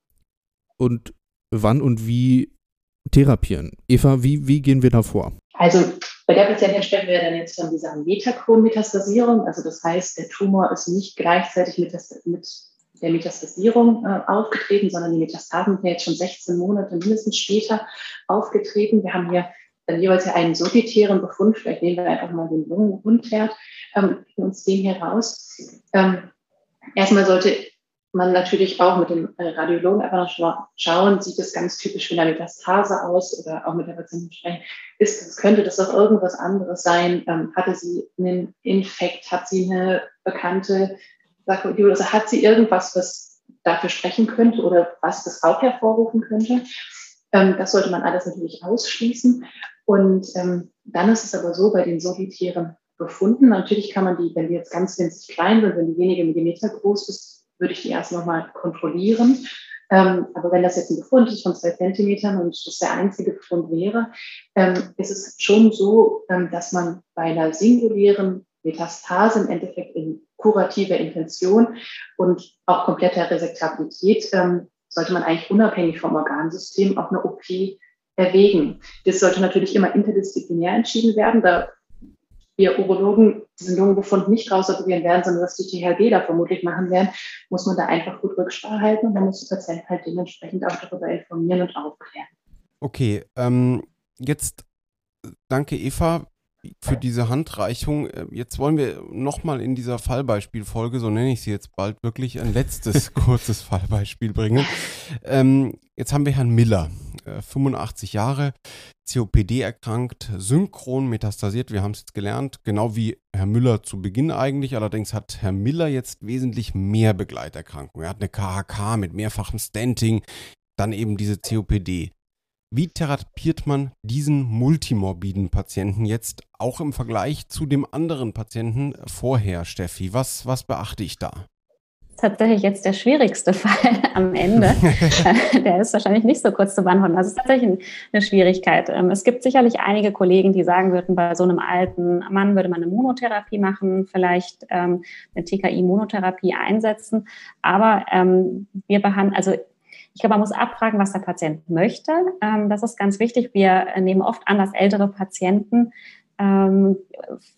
und wann und wie therapieren? Eva, wie, wie gehen wir da vor? Also bei der Patientin sprechen wir dann jetzt von dieser Metachron-Metastasierung. Also das heißt, der Tumor ist nicht gleichzeitig mit, das, mit der Metastasierung äh, aufgetreten, sondern die Metastasen sind jetzt schon 16 Monate mindestens später aufgetreten. Wir haben hier dann jeweils ja einen solitären Befund, vielleicht nehmen wir einfach mal den Lungenwundherd, ähm, uns den hier raus. Ähm, erstmal sollte man natürlich auch mit dem äh, Radiologen einfach noch schauen, sieht es ganz typisch wie eine Metastase aus oder auch mit der Patientin sprechen, ist, das, könnte das auch irgendwas anderes sein? Ähm, hatte sie einen Infekt? Hat sie eine bekannte Sarkoidose? Hat sie irgendwas, was dafür sprechen könnte oder was das auch hervorrufen könnte? Ähm, das sollte man alles natürlich ausschließen. Und ähm, dann ist es aber so bei den solitären Befunden, natürlich kann man die, wenn die jetzt ganz winzig klein sind, wenn die wenige Millimeter groß ist, würde ich die erst nochmal kontrollieren. Ähm, aber wenn das jetzt ein Befund ist von zwei Zentimetern und das der einzige Befund wäre, ähm, ist es schon so, ähm, dass man bei einer singulären Metastase im Endeffekt in kurativer Intention und auch kompletter Resektabilität ähm, sollte man eigentlich unabhängig vom Organsystem auch eine OP erwägen. Das sollte natürlich immer interdisziplinär entschieden werden, da wir Urologen diesen Lungenbefund nicht rausoperieren werden, sondern was die THG da vermutlich machen werden, muss man da einfach gut Rücksprache halten und dann muss der Patient halt dementsprechend auch darüber informieren und aufklären. Okay, ähm, jetzt danke Eva für diese Handreichung. Äh, jetzt wollen wir nochmal in dieser Fallbeispielfolge, so nenne ich sie jetzt bald, wirklich ein letztes kurzes Fallbeispiel bringen. Ähm, jetzt haben wir Herrn Miller. 85 äh, Jahre, COPD erkrankt, synchron metastasiert, wir haben es jetzt gelernt, genau wie Herr Müller zu Beginn eigentlich. Allerdings hat Herr Miller jetzt wesentlich mehr Begleiterkrankungen. Er hat eine KHK mit mehrfachem Stenting, dann eben diese COPD. Wie therapiert man diesen multimorbiden Patienten jetzt auch im Vergleich zu dem anderen Patienten vorher, Steffi? Was, was beachte ich da? tatsächlich jetzt der schwierigste Fall am Ende. der ist wahrscheinlich nicht so kurz zu beantworten. Das ist tatsächlich eine Schwierigkeit. Ähm, es gibt sicherlich einige Kollegen, die sagen würden, bei so einem alten Mann würde man eine Monotherapie machen, vielleicht ähm, eine TKI-Monotherapie einsetzen. Aber ähm, wir behandeln, also ich glaube, man muss abfragen, was der Patient möchte. das ist ganz wichtig. Wir nehmen oft an, dass ältere Patienten ähm,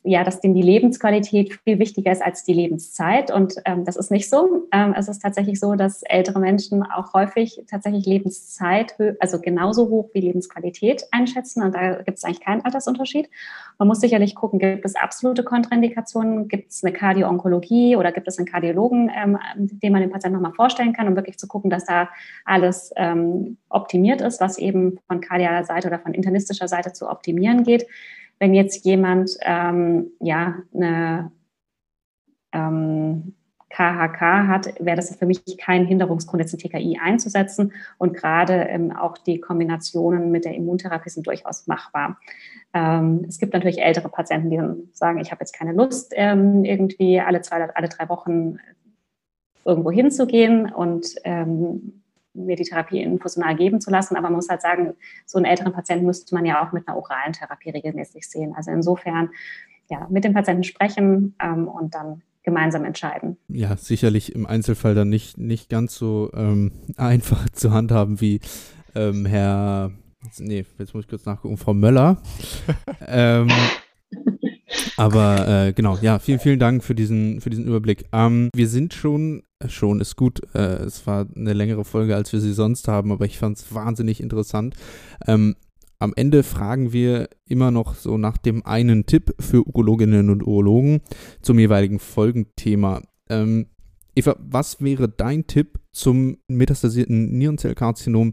ja, dass denen die Lebensqualität viel wichtiger ist als die Lebenszeit. Und ähm, das ist nicht so. Ähm, es ist tatsächlich so, dass ältere Menschen auch häufig tatsächlich Lebenszeit, also genauso hoch wie Lebensqualität einschätzen. Und da gibt es eigentlich keinen Altersunterschied. Man muss sicherlich gucken, gibt es absolute Kontraindikationen, gibt es eine Kardioonkologie oder gibt es einen Kardiologen, ähm, den man dem Patienten nochmal vorstellen kann, um wirklich zu gucken, dass da alles ähm, optimiert ist, was eben von kardialer Seite oder von internistischer Seite zu optimieren geht wenn jetzt jemand ähm, ja eine ähm, KHK hat, wäre das für mich kein Hinderungsgrund, jetzt ein TKI einzusetzen. Und gerade ähm, auch die Kombinationen mit der Immuntherapie sind durchaus machbar. Ähm, es gibt natürlich ältere Patienten, die dann sagen, ich habe jetzt keine Lust, ähm, irgendwie alle zwei, alle drei Wochen irgendwo hinzugehen und ähm, mir die Therapie infusional geben zu lassen. Aber man muss halt sagen, so einen älteren Patienten müsste man ja auch mit einer oralen Therapie regelmäßig sehen. Also insofern, ja, mit dem Patienten sprechen ähm, und dann gemeinsam entscheiden. Ja, sicherlich im Einzelfall dann nicht, nicht ganz so ähm, einfach zu handhaben wie ähm, Herr, nee, jetzt muss ich kurz nachgucken, Frau Möller. ähm, aber äh, genau, ja, vielen, vielen Dank für diesen, für diesen Überblick. Ähm, wir sind schon, schon ist gut, äh, es war eine längere Folge, als wir sie sonst haben, aber ich fand es wahnsinnig interessant. Ähm, am Ende fragen wir immer noch so nach dem einen Tipp für Urologinnen und Urologen zum jeweiligen Folgenthema. Ähm, Eva, was wäre dein Tipp zum metastasierten Nierenzellkarzinom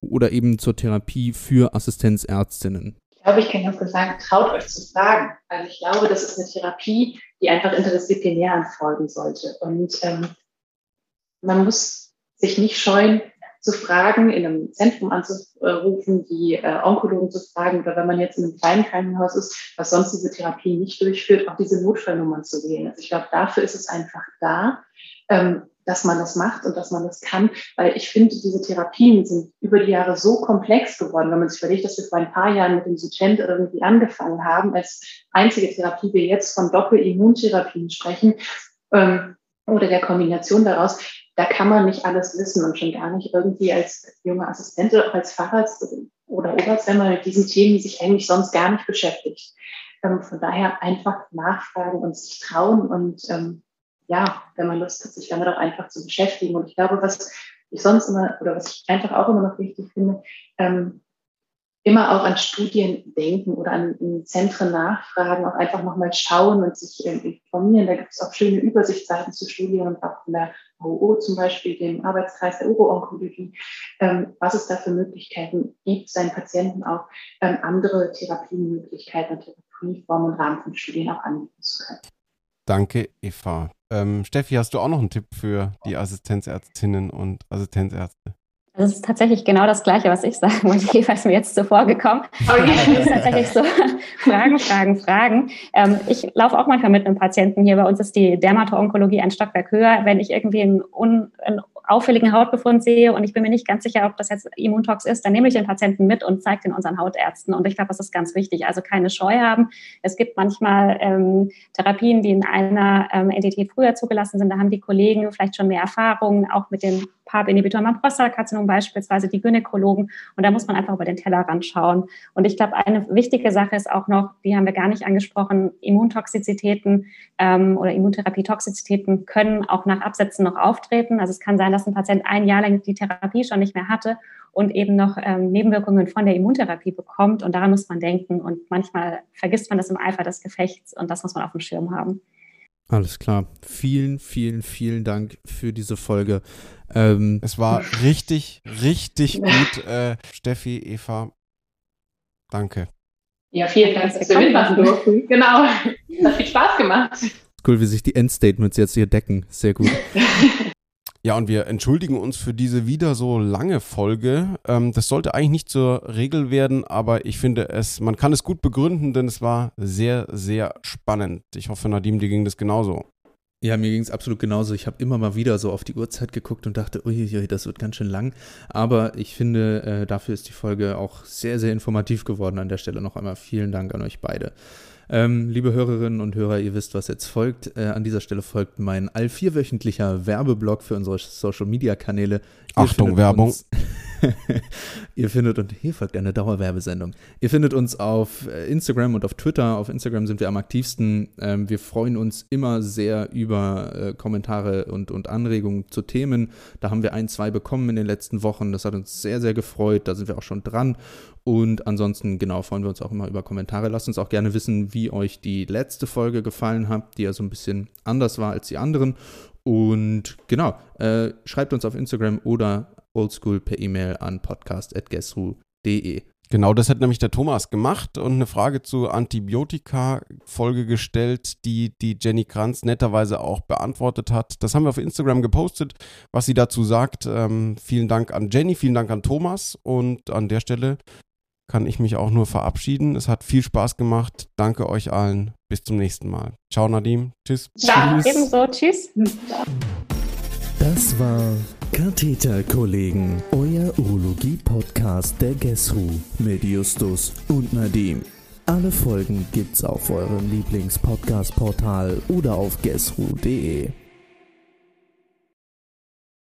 oder eben zur Therapie für Assistenzärztinnen? Ich glaube, ich kann ganz kurz sagen, traut euch zu fragen. Also ich glaube, das ist eine Therapie, die einfach interdisziplinär anfolgen sollte. Und ähm, man muss sich nicht scheuen, zu fragen, in einem Zentrum anzurufen, die äh, Onkologen zu fragen oder wenn man jetzt in einem kleinen Krankenhaus ist, was sonst diese Therapie nicht durchführt, auch diese Notfallnummern zu wählen. Also ich glaube, dafür ist es einfach da. Ähm, dass man das macht und dass man das kann, weil ich finde, diese Therapien sind über die Jahre so komplex geworden, wenn man sich überlegt, dass wir vor ein paar Jahren mit dem Sutent irgendwie angefangen haben, als einzige Therapie wir jetzt von Doppelimmuntherapien sprechen ähm, oder der Kombination daraus, da kann man nicht alles wissen und schon gar nicht irgendwie als junge Assistentin, auch als Facharzt oder Oberst, wenn man mit diesen Themen sich eigentlich sonst gar nicht beschäftigt. Ähm, von daher einfach nachfragen und sich trauen und ähm, ja, wenn man Lust hat, sich damit auch einfach zu beschäftigen. Und ich glaube, was ich sonst immer oder was ich einfach auch immer noch wichtig finde, ähm, immer auch an Studien denken oder an, Zentren nachfragen, auch einfach nochmal schauen und sich ähm, informieren. Da gibt es auch schöne Übersichtsseiten zu Studien und auch von der OO zum Beispiel, dem Arbeitskreis der Uro-Onkologie, ähm, was es da für Möglichkeiten gibt, seinen Patienten auch ähm, andere Therapiemöglichkeiten und Therapieformen im Rahmen von Studien auch anbieten zu können. Danke, Eva. Ähm, Steffi, hast du auch noch einen Tipp für die Assistenzärztinnen und Assistenzärzte? Das ist tatsächlich genau das Gleiche, was ich sagen wollte. Ist mir jetzt zuvor gekommen. Okay. Das ist tatsächlich so, Fragen, Fragen, Fragen. Ähm, ich laufe auch manchmal mit einem Patienten hier. Bei uns ist die Dermato-Onkologie ein Stockwerk höher. Wenn ich irgendwie einen, un, einen auffälligen Hautbefund sehe und ich bin mir nicht ganz sicher, ob das jetzt Immuntox ist, dann nehme ich den Patienten mit und zeige den unseren Hautärzten. Und ich glaube, das ist ganz wichtig. Also keine Scheu haben. Es gibt manchmal ähm, Therapien, die in einer ähm, Entität früher zugelassen sind. Da haben die Kollegen vielleicht schon mehr Erfahrung, auch mit den PARP-Inhibitor am Prostatakarzinom beispielsweise, die Gynäkologen. Und da muss man einfach über den Tellerrand schauen. Und ich glaube, eine wichtige Sache ist auch noch, die haben wir gar nicht angesprochen, Immuntoxizitäten ähm, oder Immuntherapie-Toxizitäten können auch nach Absätzen noch auftreten. Also es kann sein, dass ein Patient ein Jahr lang die Therapie schon nicht mehr hatte und eben noch ähm, Nebenwirkungen von der Immuntherapie bekommt. Und daran muss man denken. Und manchmal vergisst man das im Eifer des Gefechts und das muss man auf dem Schirm haben. Alles klar. Vielen, vielen, vielen Dank für diese Folge. Ähm, es war richtig, richtig gut, äh, Steffi, Eva. Danke. Ja, vielen Dank, dass wir mitmachen durften. Genau. Es hat viel Spaß gemacht. Cool, wie sich die Endstatements jetzt hier decken. Sehr gut. Ja, und wir entschuldigen uns für diese wieder so lange Folge. Ähm, das sollte eigentlich nicht zur Regel werden, aber ich finde es, man kann es gut begründen, denn es war sehr, sehr spannend. Ich hoffe, Nadim, dir ging das genauso. Ja, mir ging es absolut genauso. Ich habe immer mal wieder so auf die Uhrzeit geguckt und dachte, uiuiui, das wird ganz schön lang. Aber ich finde, äh, dafür ist die Folge auch sehr, sehr informativ geworden. An der Stelle noch einmal vielen Dank an euch beide. Ähm, liebe Hörerinnen und Hörer, ihr wisst, was jetzt folgt. Äh, an dieser Stelle folgt mein all vierwöchentlicher Werbeblock für unsere Social Media Kanäle. Achtung, Werbung. ihr findet, und hier folgt eine Dauerwerbesendung. Ihr findet uns auf äh, Instagram und auf Twitter. Auf Instagram sind wir am aktivsten. Ähm, wir freuen uns immer sehr über äh, Kommentare und, und Anregungen zu Themen. Da haben wir ein, zwei bekommen in den letzten Wochen. Das hat uns sehr, sehr gefreut. Da sind wir auch schon dran. Und ansonsten, genau, freuen wir uns auch immer über Kommentare. Lasst uns auch gerne wissen, wie euch die letzte Folge gefallen hat, die ja so ein bisschen anders war als die anderen. Und genau, äh, schreibt uns auf Instagram oder oldschool per E-Mail an podcast.guessru.de. Genau, das hat nämlich der Thomas gemacht und eine Frage zu Antibiotika-Folge gestellt, die die Jenny Kranz netterweise auch beantwortet hat. Das haben wir auf Instagram gepostet, was sie dazu sagt. Ähm, vielen Dank an Jenny, vielen Dank an Thomas und an der Stelle kann ich mich auch nur verabschieden. Es hat viel Spaß gemacht. Danke euch allen. Bis zum nächsten Mal. Ciao, Nadim. Tschüss. Ja, tschüss. ebenso. Tschüss. Das war Katheterkollegen, euer Urologie-Podcast der GESRU mit Justus und Nadim. Alle Folgen gibt's auf eurem Lieblings-Podcast-Portal oder auf gesru.de.